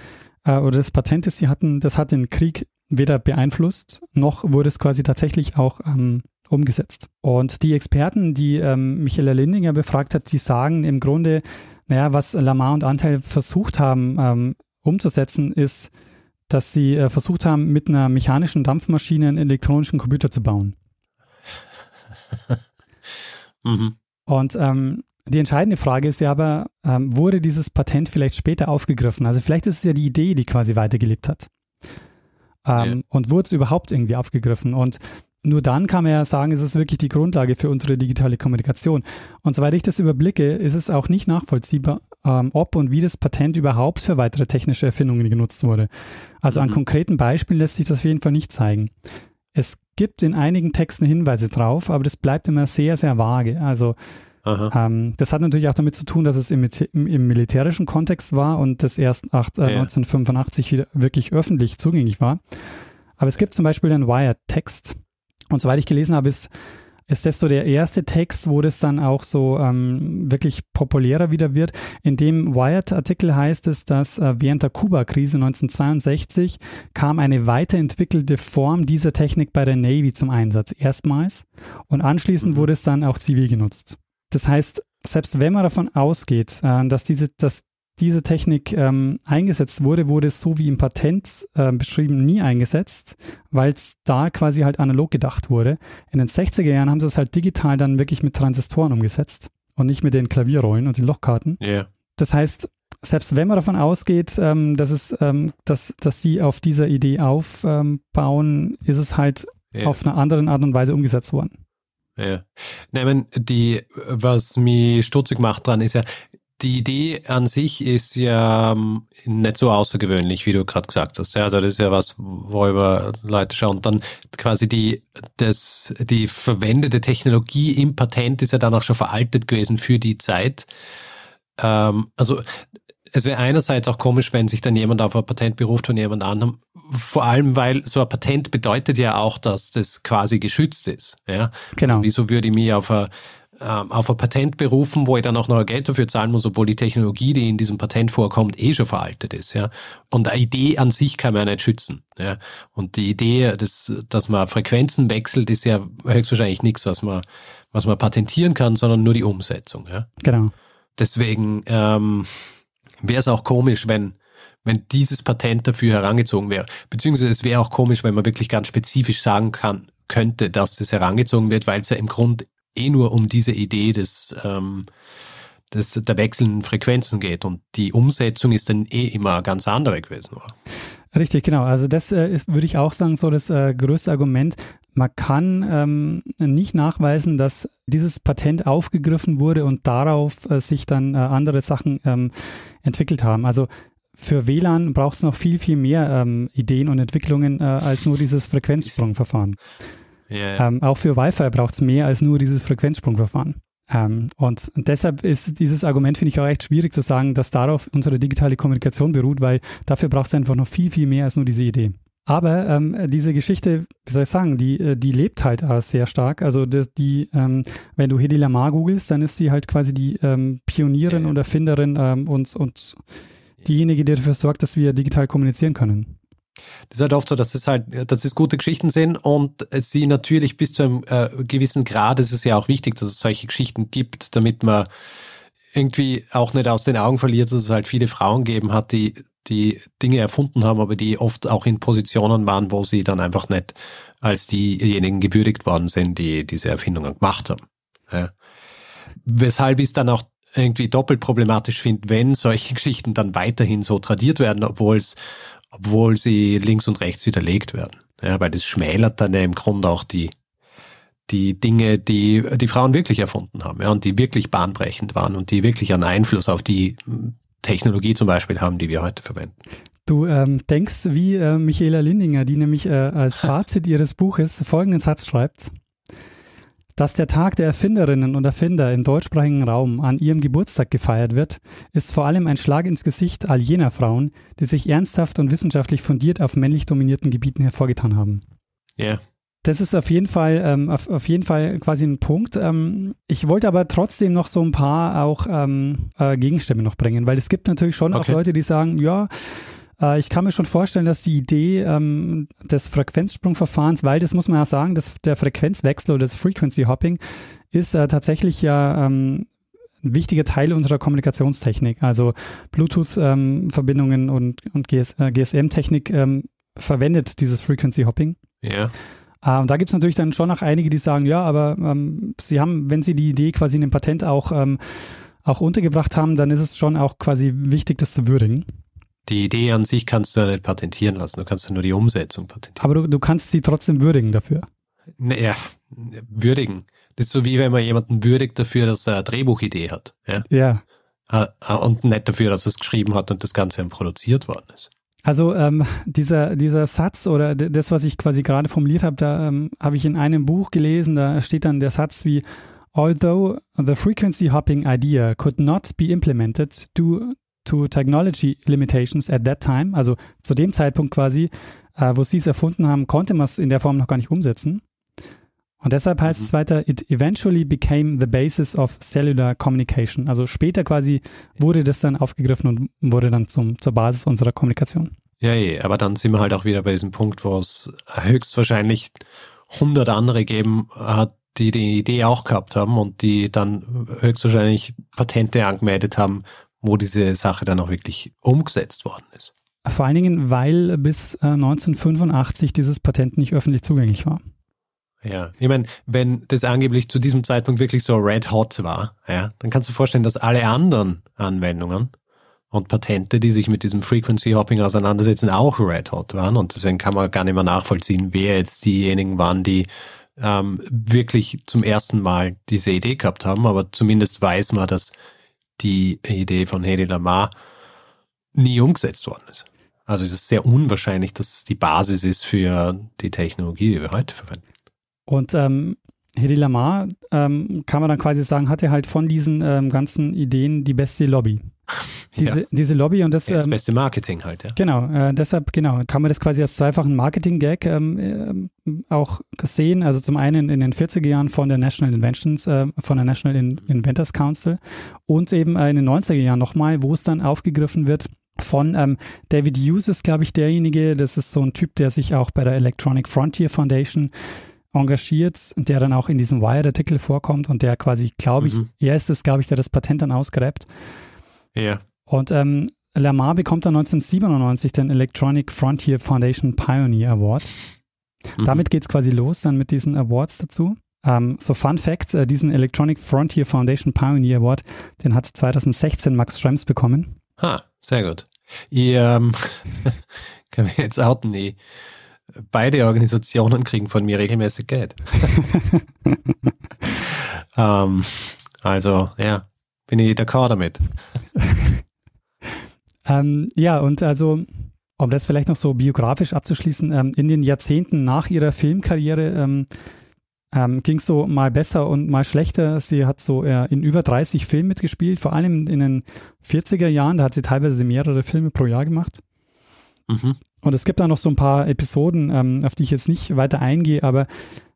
äh, oder das Patent, das sie hatten, das hat den Krieg weder beeinflusst, noch wurde es quasi tatsächlich auch ähm, umgesetzt. Und die Experten, die ähm, Michaela Lindinger befragt hat, die sagen im Grunde, naja, was Lamar und Anteil versucht haben ähm, umzusetzen, ist, dass sie äh, versucht haben, mit einer mechanischen Dampfmaschine einen elektronischen Computer zu bauen. <laughs> mhm. Und ähm, die entscheidende Frage ist ja aber, ähm, wurde dieses Patent vielleicht später aufgegriffen? Also vielleicht ist es ja die Idee, die quasi weitergelebt hat. Ähm, ja. Und wurde es überhaupt irgendwie aufgegriffen? Und nur dann kann man ja sagen, ist es wirklich die Grundlage für unsere digitale Kommunikation. Und soweit ich das überblicke, ist es auch nicht nachvollziehbar, ähm, ob und wie das Patent überhaupt für weitere technische Erfindungen genutzt wurde. Also mhm. an konkreten Beispielen lässt sich das auf jeden Fall nicht zeigen. Es gibt in einigen Texten Hinweise drauf, aber das bleibt immer sehr, sehr vage. Also ähm, das hat natürlich auch damit zu tun, dass es im, im militärischen Kontext war und das erst acht, äh, ja. 1985 wieder wirklich öffentlich zugänglich war. Aber es gibt zum Beispiel den Wired-Text. Und soweit ich gelesen habe, ist, ist das so der erste Text, wo das dann auch so ähm, wirklich populärer wieder wird. In dem Wired-Artikel heißt es, dass äh, während der Kuba-Krise 1962 kam eine weiterentwickelte Form dieser Technik bei der Navy zum Einsatz, erstmals. Und anschließend mhm. wurde es dann auch zivil genutzt. Das heißt, selbst wenn man davon ausgeht, äh, dass diese, dass diese Technik ähm, eingesetzt wurde, wurde es so wie im Patent äh, beschrieben nie eingesetzt, weil es da quasi halt analog gedacht wurde. In den 60er Jahren haben sie es halt digital dann wirklich mit Transistoren umgesetzt und nicht mit den Klavierrollen und den Lochkarten. Yeah. Das heißt, selbst wenn man davon ausgeht, ähm, dass es, ähm, dass, dass sie auf dieser Idee aufbauen, ist es halt yeah. auf einer anderen Art und Weise umgesetzt worden. Ja. Nein, die, was mich stutzig macht dran, ist ja, die Idee an sich ist ja ähm, nicht so außergewöhnlich, wie du gerade gesagt hast. Ja, also das ist ja was, worüber Leute schauen. Dann quasi die, das, die verwendete Technologie im Patent ist ja dann auch schon veraltet gewesen für die Zeit. Ähm, also es wäre einerseits auch komisch, wenn sich dann jemand auf ein Patent beruft von jemand anderem. Vor allem, weil so ein Patent bedeutet ja auch, dass das quasi geschützt ist. Ja? Genau. Also wieso würde ich mich auf ein, auf ein Patent berufen, wo ich dann auch noch Geld dafür zahlen muss, obwohl die Technologie, die in diesem Patent vorkommt, eh schon veraltet ist. Ja? Und eine Idee an sich kann man ja nicht schützen. Ja? Und die Idee, dass, dass man Frequenzen wechselt, ist ja höchstwahrscheinlich nichts, was man, was man patentieren kann, sondern nur die Umsetzung. Ja? Genau. Deswegen ähm, wäre es auch komisch, wenn, wenn dieses Patent dafür herangezogen wäre. Beziehungsweise es wäre auch komisch, wenn man wirklich ganz spezifisch sagen kann, könnte, dass das herangezogen wird, weil es ja im Grund eh nur um diese Idee des, ähm, des der wechselnden Frequenzen geht. Und die Umsetzung ist dann eh immer ganz andere gewesen, oder? Richtig, genau. Also das äh, ist, würde ich auch sagen, so das äh, größte Argument. Man kann ähm, nicht nachweisen, dass dieses Patent aufgegriffen wurde und darauf äh, sich dann äh, andere Sachen ähm, entwickelt haben. Also für WLAN braucht es noch viel, viel mehr ähm, Ideen und Entwicklungen äh, als nur dieses Frequenzsprungverfahren. Ja, ja. Ähm, auch für Wi-Fi braucht es mehr als nur dieses Frequenzsprungverfahren. Ähm, und, und, deshalb ist dieses Argument, finde ich, auch echt schwierig zu sagen, dass darauf unsere digitale Kommunikation beruht, weil dafür braucht es einfach noch viel, viel mehr als nur diese Idee. Aber ähm, diese Geschichte, wie soll ich sagen, die, äh, die lebt halt auch sehr stark. Also die, die ähm, wenn du Hedy Lamar googelst, dann ist sie halt quasi die ähm, Pionierin ja. und Erfinderin ähm, und, und diejenige, die dafür sorgt, dass wir digital kommunizieren können. Das ist halt oft so, dass es halt, dass es gute Geschichten sind und sie natürlich bis zu einem äh, gewissen Grad ist es ja auch wichtig, dass es solche Geschichten gibt, damit man irgendwie auch nicht aus den Augen verliert, dass es halt viele Frauen geben hat, die die Dinge erfunden haben, aber die oft auch in Positionen waren, wo sie dann einfach nicht als diejenigen gewürdigt worden sind, die diese Erfindungen gemacht haben. Ja. Weshalb ich es dann auch irgendwie doppelt problematisch finde, wenn solche <laughs> Geschichten dann weiterhin so tradiert werden, obwohl es, obwohl sie links und rechts widerlegt werden. Ja, weil das schmälert dann ja im Grunde auch die, die Dinge, die die Frauen wirklich erfunden haben, ja, und die wirklich bahnbrechend waren und die wirklich einen Einfluss auf die Technologie zum Beispiel haben, die wir heute verwenden. Du ähm, denkst wie äh, Michaela Lindinger, die nämlich äh, als <laughs> Fazit ihres Buches folgenden Satz schreibt. Dass der Tag der Erfinderinnen und Erfinder im deutschsprachigen Raum an ihrem Geburtstag gefeiert wird, ist vor allem ein Schlag ins Gesicht all jener Frauen, die sich ernsthaft und wissenschaftlich fundiert auf männlich dominierten Gebieten hervorgetan haben. Ja. Yeah. Das ist auf jeden Fall, ähm, auf, auf jeden Fall quasi ein Punkt. Ähm, ich wollte aber trotzdem noch so ein paar auch ähm, äh, Gegenstimmen noch bringen, weil es gibt natürlich schon okay. auch Leute, die sagen, ja, äh, ich kann mir schon vorstellen, dass die Idee ähm, des Frequenzsprungverfahrens, weil das muss man ja sagen, dass der Frequenzwechsel oder das Frequency Hopping ist äh, tatsächlich ja ähm, ein wichtiger Teil unserer Kommunikationstechnik. Also Bluetooth-Verbindungen ähm, und, und GS, äh, GSM-Technik ähm, verwendet dieses Frequency Hopping. Ja. Uh, und da gibt es natürlich dann schon noch einige, die sagen, ja, aber ähm, sie haben, wenn sie die Idee quasi in dem Patent auch, ähm, auch untergebracht haben, dann ist es schon auch quasi wichtig, das zu würdigen. Die Idee an sich kannst du ja nicht patentieren lassen, du kannst ja nur die Umsetzung patentieren. Aber du, du kannst sie trotzdem würdigen dafür. Naja, würdigen. Das ist so wie wenn man jemanden würdigt dafür, dass er eine Drehbuchidee hat. Ja. ja. Ah, ah, und nicht dafür, dass er es geschrieben hat und das Ganze dann produziert worden ist. Also ähm, dieser, dieser Satz oder das, was ich quasi gerade formuliert habe, da ähm, habe ich in einem Buch gelesen, da steht dann der Satz wie Although the frequency hopping idea could not be implemented due to technology limitations at that time, also zu dem Zeitpunkt quasi, äh, wo sie es erfunden haben, konnte man es in der Form noch gar nicht umsetzen. Und deshalb heißt mhm. es weiter, it eventually became the basis of cellular communication. Also später quasi wurde das dann aufgegriffen und wurde dann zum, zur Basis unserer Kommunikation. Ja, ja, aber dann sind wir halt auch wieder bei diesem Punkt, wo es höchstwahrscheinlich hundert andere geben hat, die die Idee auch gehabt haben und die dann höchstwahrscheinlich Patente angemeldet haben, wo diese Sache dann auch wirklich umgesetzt worden ist. Vor allen Dingen, weil bis 1985 äh, dieses Patent nicht öffentlich zugänglich war. Ja, ich meine, wenn das angeblich zu diesem Zeitpunkt wirklich so red hot war, ja, dann kannst du dir vorstellen, dass alle anderen Anwendungen und Patente, die sich mit diesem Frequency Hopping auseinandersetzen, auch red hot waren. Und deswegen kann man gar nicht mehr nachvollziehen, wer jetzt diejenigen waren, die ähm, wirklich zum ersten Mal diese Idee gehabt haben. Aber zumindest weiß man, dass die Idee von Hedy Lamar nie umgesetzt worden ist. Also es ist sehr unwahrscheinlich, dass es die Basis ist für die Technologie, die wir heute verwenden. Und ähm, Hedy Lamar, ähm, kann man dann quasi sagen, hatte halt von diesen ähm, ganzen Ideen die beste Lobby. <laughs> Diese, ja. diese Lobby und das. Ja, das ähm, beste Marketing halt, ja. Genau, äh, deshalb, genau, kann man das quasi als zweifachen Marketing-Gag ähm, äh, auch sehen. Also zum einen in den 40er Jahren von der National Inventions, äh, von der National in Inventors Council und eben äh, in den 90er Jahren nochmal, wo es dann aufgegriffen wird von ähm, David Hughes ist, glaube ich, derjenige, das ist so ein Typ, der sich auch bei der Electronic Frontier Foundation engagiert, der dann auch in diesem Wired-Artikel vorkommt und der quasi, glaube ich, mhm. er ist es, glaube ich, der das Patent dann ausgräbt. Ja. Und ähm, Lamar bekommt dann 1997 den Electronic Frontier Foundation Pioneer Award. Mhm. Damit geht es quasi los, dann mit diesen Awards dazu. Ähm, so Fun Fact, äh, diesen Electronic Frontier Foundation Pioneer Award, den hat 2016 Max Schrems bekommen. Ha, sehr gut. Ich ähm, <laughs> kann mir jetzt outen, nee beide Organisationen kriegen von mir regelmäßig Geld. <laughs> ähm, also, ja, bin ich d'accord damit. ähm, ja, und also, um das vielleicht noch so biografisch abzuschließen, ähm, in den Jahrzehnten nach ihrer Filmkarriere ähm, ähm, ging es so mal besser und mal schlechter. Sie hat so äh, in über 30 Filmen mitgespielt, vor allem in den 40er Jahren, da hat sie teilweise mehrere Filme pro Jahr gemacht. Mhm. Und es gibt da noch so ein paar Episoden, ähm, auf die ich jetzt nicht weiter eingehe, aber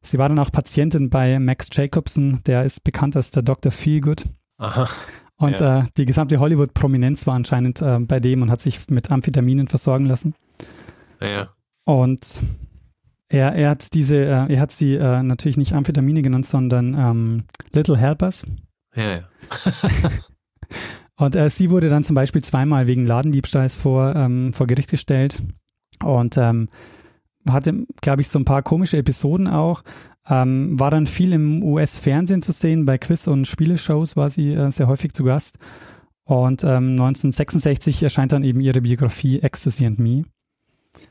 sie war dann auch Patientin bei Max Jacobson, der ist bekannt als der Dr. Feelgood. Aha. Und ja. äh, die gesamte Hollywood-Prominenz war anscheinend äh, bei dem und hat sich mit Amphetaminen versorgen lassen. Ja. Und er, er hat diese, äh, er hat sie äh, natürlich nicht Amphetamine genannt, sondern ähm, Little Helpers. Ja, ja. <laughs> und äh, sie wurde dann zum Beispiel zweimal wegen Ladendiebstahls vor, ähm, vor Gericht gestellt und ähm, hatte, glaube ich, so ein paar komische Episoden auch. Ähm, war dann viel im US-Fernsehen zu sehen, bei Quiz- und Spieleshows war sie äh, sehr häufig zu Gast. Und ähm, 1966 erscheint dann eben ihre Biografie Ecstasy and Me.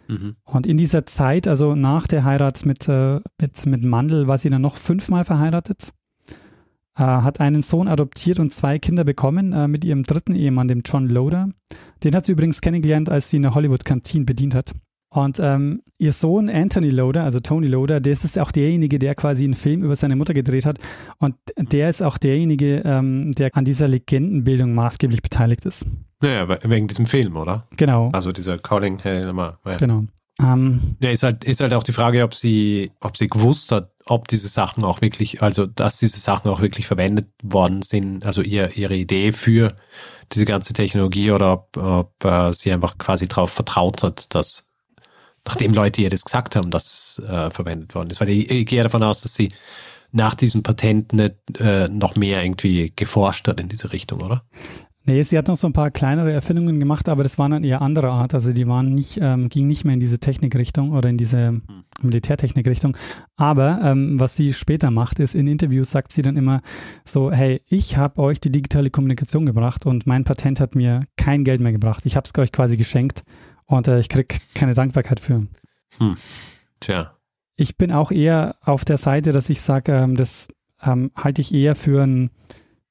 Mhm. Und in dieser Zeit, also nach der Heirat mit, äh, mit, mit Mandel, war sie dann noch fünfmal verheiratet. äh, hat einen Sohn adoptiert und zwei Kinder bekommen äh, mit ihrem dritten Ehemann, dem John Loder. Den hat sie übrigens kennengelernt, als sie in der Hollywood-Kantine bedient hat. Und ähm, ihr Sohn Anthony Loder, also Tony Loder, der ist auch derjenige, der quasi einen Film über seine Mutter gedreht hat. Und der ist auch derjenige, ähm, der an dieser Legendenbildung maßgeblich beteiligt ist. Naja, wegen diesem Film, oder? Genau. Also dieser Calling Helmer. Ja. Genau. Ähm, ja, ist halt, ist halt auch die Frage, ob sie, ob sie gewusst hat, ob diese Sachen auch wirklich, also dass diese Sachen auch wirklich verwendet worden sind, also ihr, ihre Idee für diese ganze Technologie oder ob, ob uh, sie einfach quasi darauf vertraut hat, dass nachdem Leute ihr das gesagt haben, dass es uh, verwendet worden ist. Weil ich, ich, gehe davon aus, dass sie nach diesem Patent nicht uh, noch mehr irgendwie geforscht hat in diese Richtung, oder? Nee, sie hat noch so ein paar kleinere Erfindungen gemacht, aber das waren dann eher anderer Art. Also die waren nicht, ähm, gingen nicht mehr in diese Technikrichtung oder in diese. Militärtechnikrichtung. Aber ähm, was sie später macht, ist in Interviews sagt sie dann immer so, hey, ich habe euch die digitale Kommunikation gebracht und mein Patent hat mir kein Geld mehr gebracht. Ich habe es euch quasi geschenkt und äh, ich krieg keine Dankbarkeit für. Hm. Tja. Ich bin auch eher auf der Seite, dass ich sage, ähm, das ähm, halte ich eher für ein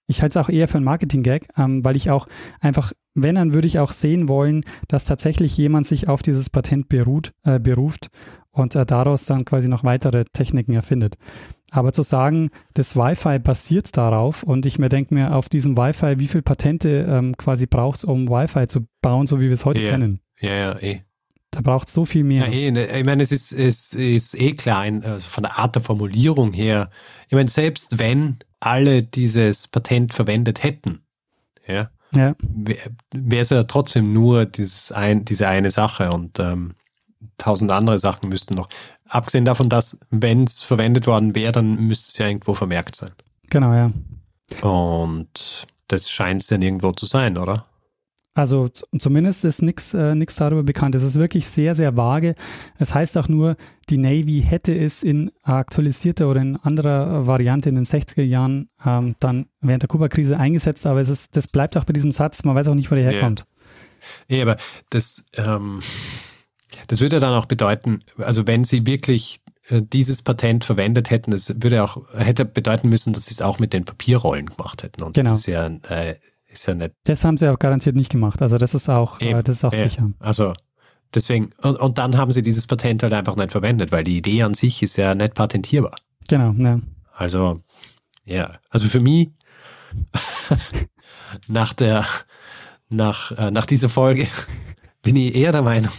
ich halte es auch eher für ein Marketing-Gag, ähm, weil ich auch einfach, wenn, dann würde ich auch sehen wollen, dass tatsächlich jemand sich auf dieses Patent beruht, äh, beruft und äh, daraus dann quasi noch weitere Techniken erfindet. Aber zu sagen, das Wi-Fi basiert darauf und ich mir denke mir, auf diesem Wi-Fi, wie viele Patente ähm, quasi braucht es, um Wi-Fi zu bauen, so wie wir es heute ja, kennen? Ja, ja, eh. Da braucht es so viel mehr. Ja, eh, ne, ich meine, es ist, es ist eh klein, also von der Art der Formulierung her. Ich meine, selbst wenn alle dieses Patent verwendet hätten, ja, ja. wäre es ja trotzdem nur dieses ein, diese eine Sache und ähm, tausend andere Sachen müssten noch. Abgesehen davon, dass, wenn es verwendet worden wäre, dann müsste es ja irgendwo vermerkt sein. Genau, ja. Und das scheint es ja nirgendwo zu sein, oder? Also zumindest ist nichts äh, darüber bekannt. Es ist wirklich sehr, sehr vage. Es heißt auch nur, die Navy hätte es in aktualisierter oder in anderer Variante in den 60er Jahren ähm, dann während der Kuba-Krise eingesetzt, aber es ist, das bleibt auch bei diesem Satz. Man weiß auch nicht, wo der herkommt. Ja, ja aber das, ähm, das würde dann auch bedeuten, also wenn sie wirklich äh, dieses Patent verwendet hätten, das würde auch, hätte bedeuten müssen, dass sie es auch mit den Papierrollen gemacht hätten. Und genau. das ist ja äh, ist ja nicht. Das haben sie auch garantiert nicht gemacht. Also das ist auch, äh, das ist auch äh, sicher. Also deswegen, und, und dann haben sie dieses Patent halt einfach nicht verwendet, weil die Idee an sich ist ja nicht patentierbar. Genau, ja. Also, ja, also für mich <laughs> nach der, nach, äh, nach dieser Folge <laughs> bin ich eher der Meinung,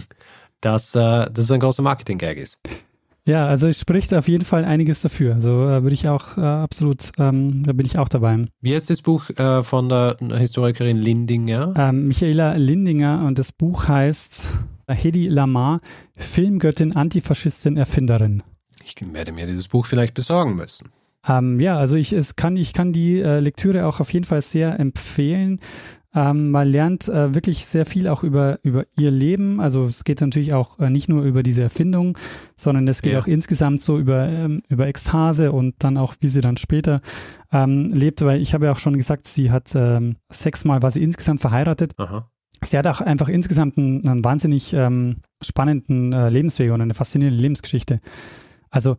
dass äh, das ein großer Marketing-Gag ist. Ja, also es spricht auf jeden Fall einiges dafür. Also äh, würde ich auch äh, absolut, ähm, da bin ich auch dabei. Wie heißt das Buch äh, von der Historikerin Lindinger? Ähm, Michaela Lindinger und das Buch heißt Hedy Lamar, Filmgöttin, Antifaschistin, Erfinderin. Ich werde mir dieses Buch vielleicht besorgen müssen. Ähm, ja, also ich, es kann, ich kann die äh, Lektüre auch auf jeden Fall sehr empfehlen. Ähm, man lernt äh, wirklich sehr viel auch über, über ihr Leben. Also es geht natürlich auch äh, nicht nur über diese Erfindung, sondern es geht ja. auch insgesamt so über, ähm, über Ekstase und dann auch, wie sie dann später ähm, lebt. Weil ich habe ja auch schon gesagt, sie hat ähm, sechsmal, war sie insgesamt verheiratet. Aha. Sie hat auch einfach insgesamt einen, einen wahnsinnig ähm, spannenden äh, Lebensweg und eine faszinierende Lebensgeschichte. Also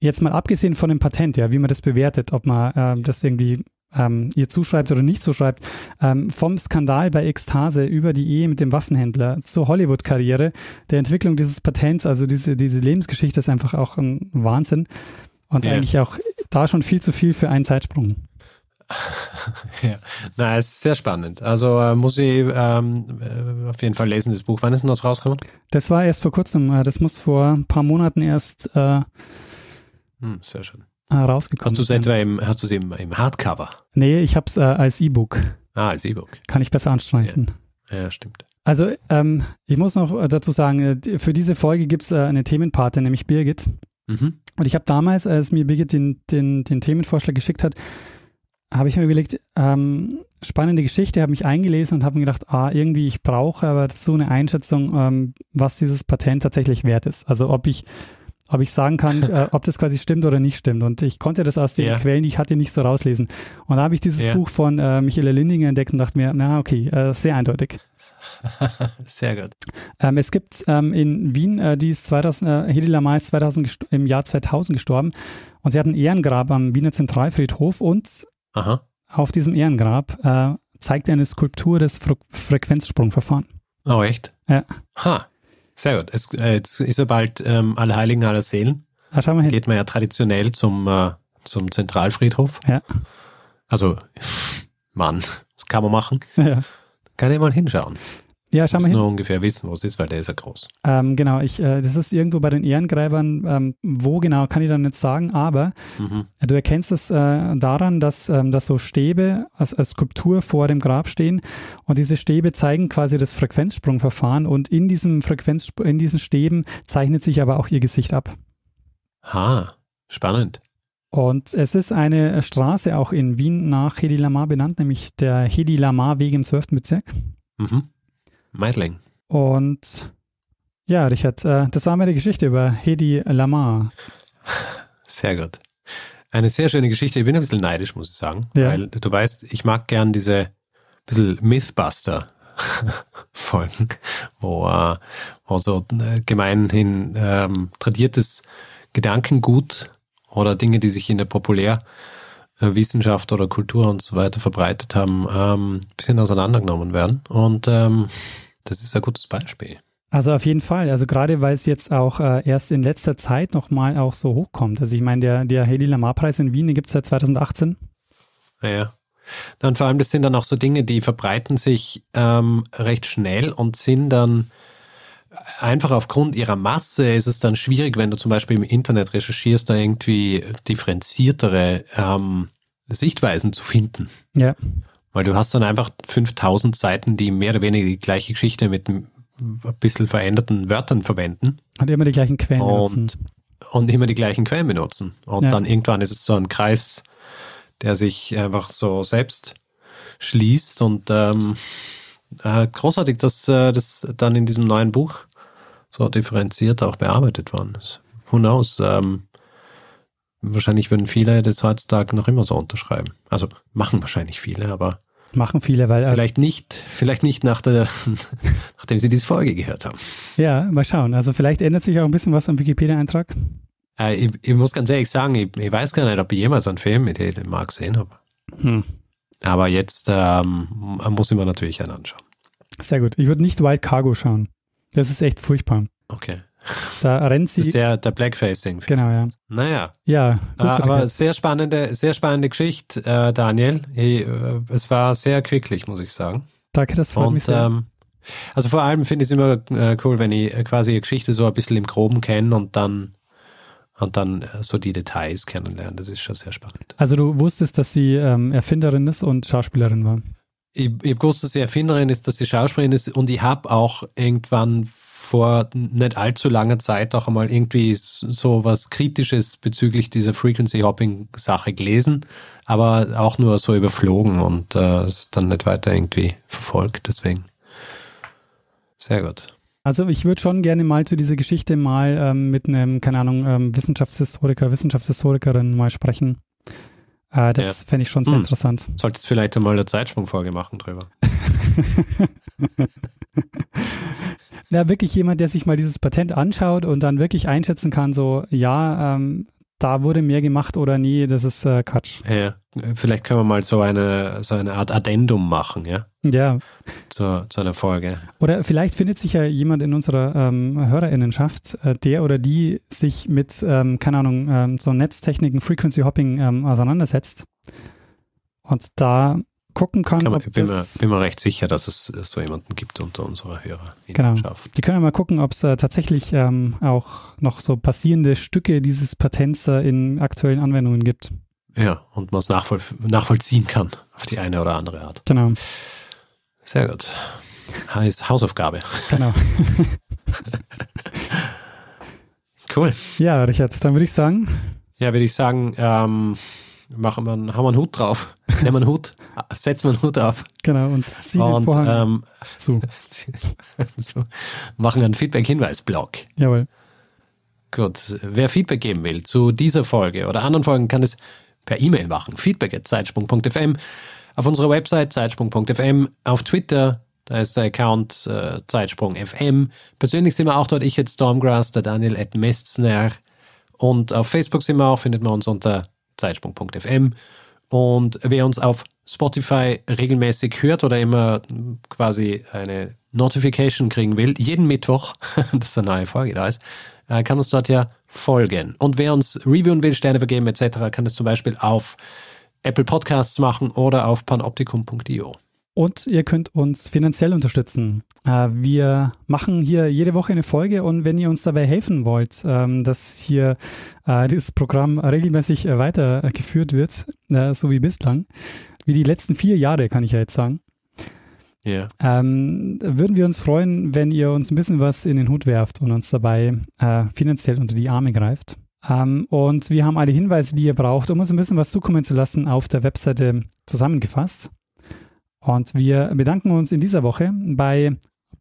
jetzt mal abgesehen von dem Patent, ja, wie man das bewertet, ob man äh, das irgendwie ähm, ihr zuschreibt oder nicht zuschreibt, ähm, vom Skandal bei Ekstase über die Ehe mit dem Waffenhändler zur Hollywood-Karriere, der Entwicklung dieses Patents, also diese, diese Lebensgeschichte ist einfach auch ein Wahnsinn und ja. eigentlich auch da schon viel zu viel für einen Zeitsprung. <laughs> Ja, na, es ist sehr spannend. Also äh, muss ich ähm, äh, auf jeden Fall lesen, das Buch. Wann ist denn das rausgekommen? Das war erst vor kurzem. Äh, das muss vor ein paar Monaten erst äh, hm, sehr schön rausgekommen. Hast du es etwa im, hast du es im, im Hardcover? Nee, ich habe es äh, als E-Book. Ah, als E-Book. Kann ich besser anstreichen. Ja, ja stimmt. Also, ähm, ich muss noch äh, dazu sagen, äh, für diese Folge gibt es äh, eine Themenpate, nämlich Birgit. Mhm. Und ich habe damals, als mir Birgit den, den, den Themenvorschlag geschickt hat, habe ich mir überlegt, ähm, spannende Geschichte, habe mich eingelesen und habe mir gedacht, ah, irgendwie, ich brauche aber so eine Einschätzung, ähm, was dieses Patent tatsächlich wert ist. Also ob ich ob ich sagen kann, <laughs> äh, ob das quasi stimmt oder nicht stimmt. Und ich konnte das aus den ja. Quellen, die ich hatte, nicht so rauslesen. Und da habe ich dieses ja. Buch von äh, Michaela Lindinger entdeckt und dachte mir, na okay, äh, sehr eindeutig. <laughs> Sehr gut. Ähm, es gibt ähm, in Wien, äh, die ist 2000, äh, Hedy Lamar ist 2000 im Jahr 2000 gestorben und sie hat ein Ehrengrab am Wiener Zentralfriedhof und Aha. Auf diesem Ehrengrab äh, zeigt er eine Skulptur des Fre Frequenzsprungverfahren. Oh, echt? Ja. Ha. Sehr gut. Es, äh, jetzt ist ja bald ähm, Allerheiligen aller Seelen. Da schauen wir hin. Geht man ja traditionell zum, äh, zum Zentralfriedhof. Ja. Also, Mann, das kann man machen. Ja, Kann ich mal hinschauen. Ja Muss wir hin. nur ungefähr wissen, wo es ist, weil der ist ja groß. Ähm, genau, ich, äh, das ist irgendwo bei den Ehrengräbern. Ähm, wo genau, kann ich dann nicht sagen, aber Mhm. du erkennst es äh, daran, dass, ähm, dass so Stäbe als, als Skulptur vor dem Grab stehen und diese Stäbe zeigen quasi das Frequenzsprungverfahren und in, diesem Frequenz, in diesen Stäben zeichnet sich aber auch ihr Gesicht ab. Ha, spannend. Und es ist eine Straße auch in Wien nach Hedi Lamar benannt, nämlich der Hedi Lamar Weg im 12. Bezirk. Mhm. Meidling. Und ja, Richard, äh, das war meine Geschichte über Hedi Lamar. Sehr gut. Eine sehr schöne Geschichte. Ich bin ein bisschen neidisch, muss ich sagen. Ja. Weil du weißt, ich mag gern diese bisschen Mythbuster-Folgen, <laughs> wo, äh, wo so äh, gemeinhin ähm, tradiertes Gedankengut oder Dinge, die sich in der Populärwissenschaft oder Kultur und so weiter verbreitet haben, ähm, ein bisschen auseinandergenommen werden. Und ähm, das ist ein gutes Beispiel. Also auf jeden Fall. Also gerade weil es jetzt auch äh, erst in letzter Zeit nochmal auch so hochkommt. Also ich meine, der, der Hedi Lamar-Preis in Wien, den gibt es seit 2018. Ja. Und vor allem, das sind dann auch so Dinge, die verbreiten sich ähm, recht schnell und sind dann einfach aufgrund ihrer Masse ist es dann schwierig, wenn du zum Beispiel im Internet recherchierst, da irgendwie differenziertere ähm, Sichtweisen zu finden. Ja. Weil du hast dann einfach 5000 Seiten, die mehr oder weniger die gleiche Geschichte mit ein bisschen veränderten Wörtern verwenden Und immer die gleichen Quellen benutzen. und immer die gleichen Quellen benutzen. Und Ja. dann irgendwann ist es so ein Kreis, der sich einfach so selbst schließt und ähm, äh, großartig, dass äh, das dann in diesem neuen Buch so differenziert auch bearbeitet worden ist. Who knows? Ähm, wahrscheinlich würden viele das heutzutage noch immer so unterschreiben. Also machen wahrscheinlich viele, aber Machen viele, weil, äh, vielleicht nicht, vielleicht nicht nach der, <laughs> nachdem sie diese Folge gehört haben. ja, mal schauen. Also vielleicht ändert sich auch ein bisschen was am Wikipedia-Eintrag. Äh, ich, ich muss ganz ehrlich sagen, ich, ich weiß gar nicht, ob ich jemals einen Film mit Helen Mark gesehen habe. Hm. Aber jetzt ähm, muss ich mir natürlich einen anschauen. Sehr gut. Ich würde nicht Wild Cargo schauen. Das ist echt furchtbar. Okay. Da rennt Das sie. ist der, der Blackfacing. genau, ja. Naja, Ja, gut, äh, aber Richard. sehr spannende, sehr spannende Geschichte, äh, Daniel. Ich, äh, es war sehr quicklich, muss ich sagen. danke, das freut mich Und sehr. ähm, also vor allem finde ich es immer äh, cool, wenn ich äh, quasi eine Geschichte so ein bisschen im Groben kenne und dann und dann so die Details kennenlernen. Das ist schon sehr spannend. also du wusstest, dass sie ähm, Erfinderin ist und Schauspielerin war. Ich, ich habe gewusst, dass sie Erfinderin ist, dass sie Schauspielerin ist und ich habe auch irgendwann vor nicht allzu langer Zeit auch einmal irgendwie so was Kritisches bezüglich dieser Frequency Hopping Sache gelesen, aber auch nur so überflogen und äh, dann nicht weiter irgendwie verfolgt. Deswegen sehr gut. Also ich würde schon gerne mal zu dieser Geschichte mal ähm, mit einem, keine Ahnung, ähm, Wissenschaftshistoriker, Wissenschaftshistorikerin mal sprechen. Äh, das fände ich schon sehr Hm. interessant. Solltest vielleicht einmal eine Zeitsprungfolge machen drüber. <laughs> Ja, wirklich jemand, der sich mal dieses Patent anschaut und dann wirklich einschätzen kann, so, ja, ähm, da wurde mehr gemacht oder nee, das ist äh, Quatsch. Ja, vielleicht können wir mal so eine so eine Art Addendum machen, ja, Ja, zu, zu einer Folge. oder vielleicht findet sich ja jemand in unserer ähm, Hörerinnenschaft, äh, der oder die sich mit, ähm, keine Ahnung, ähm, so Netztechniken, Frequency Hopping ähm, auseinandersetzt und da gucken kann, Kann man, ob ich bin, mir, bin mir recht sicher, dass es, es so jemanden gibt unter unserer Genau. Hörerinnenschaft. Die können ja mal gucken, ob es äh, tatsächlich ähm, auch noch so passierende Stücke dieses Patents äh, in aktuellen Anwendungen gibt. Ja, und man es nachvoll, nachvollziehen kann auf die eine oder andere Art. Genau, Sehr gut. Heißt Hausaufgabe. genau. <laughs> Cool. ja, Richard, dann würde ich sagen, Ja, würde ich sagen, ähm, machen wir, einen- haben wir einen Hut drauf. <laughs> Nehmen wir einen Hut, setzen wir einen Hut auf genau, und zieh den und Vorhang ähm, zu. <laughs> so, machen einen Feedback-Hinweis-Blog. Jawohl. Gut, wer Feedback geben will zu dieser Folge oder anderen Folgen, kann es per E-Mail machen. Feedback at zeitsprung.fm, auf unserer Website zeitsprung.fm, auf Twitter, da ist der Account äh, zeitsprung.fm. Persönlich sind wir auch dort, ich at Stormgrass, der Daniel at Mestner und auf Facebook sind wir auch, findet man uns unter zeitsprung.fm Und wer uns auf Spotify regelmäßig hört oder immer quasi eine Notification kriegen will, jeden Mittwoch, <laughs> dass eine neue Folge da ist, äh, kann uns dort ja folgen. Und wer uns reviewen will, Sterne vergeben etc., kann das zum Beispiel auf Apple Podcasts machen oder auf panoptikum.io. Und ihr könnt uns finanziell unterstützen. Äh, wir machen hier jede Woche eine Folge und wenn ihr uns dabei helfen wollt, ähm, dass hier äh, dieses Programm regelmäßig weitergeführt wird, so wie bislang, wie die letzten vier Jahre, kann ich ja jetzt sagen, Yeah. Ähm, würden wir uns freuen, wenn ihr uns ein bisschen was in den Hut werft und uns dabei äh, finanziell unter die Arme greift. Ähm, und wir haben alle Hinweise, die ihr braucht, um uns ein bisschen was zukommen zu lassen, auf der Webseite zusammengefasst. Und wir bedanken uns in dieser Woche bei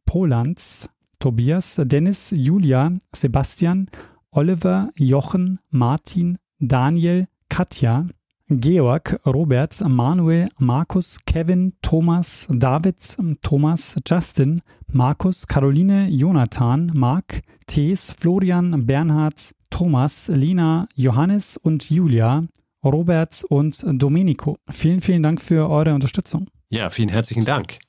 Polans, Tobias, Dennis, Julia, Sebastian, Oliver, Jochen, Martin, Daniel, Katja, Georg, Robert, Manuel, Markus, Kevin, Thomas, David, Thomas, Justin, Markus, Caroline, Jonathan, Marc, Thees, Florian, Bernhard, Thomas, Lina, Johannes und Julia, Robert und Domenico. Vielen, vielen Dank für eure Unterstützung. Ja, vielen herzlichen Dank.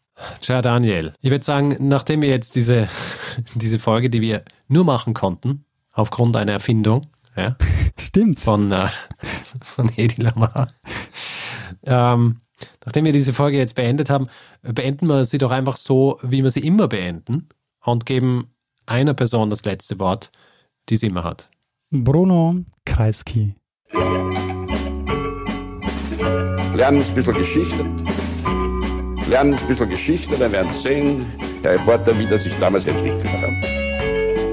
Ciao, Daniel. Ich würde sagen, nachdem wir jetzt diese, <laughs> diese Folge, die wir nur machen konnten, aufgrund einer Erfindung, ja, <laughs> Stimmt. Von, äh, von Hedi Lamar. Ähm, nachdem wir diese Folge jetzt beendet haben, beenden wir sie doch einfach so, wie wir sie immer beenden und geben einer Person das letzte Wort, die sie immer hat. Bruno Kreisky. Lernen ein bisschen Geschichte. Lernen ein bisschen Geschichte, dann werden Sie sehen, Herr Reporter, wie das sich damals entwickelt hat.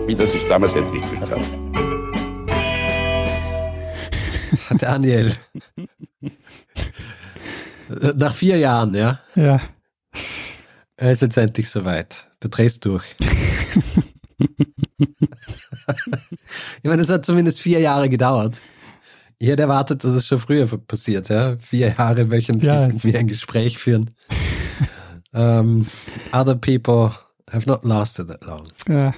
Wie das sich damals entwickelt hat. <laughs> Daniel. Nach vier Jahren, ja? Ja. Er ist jetzt endlich soweit. Du drehst durch. <laughs> ich meine, es hat zumindest vier Jahre gedauert. Ich hätte erwartet, dass es schon früher passiert, ja? Vier Jahre wöchentlich ja, mit mir ein Gespräch führen. Um, other people have not lasted that long. Ja.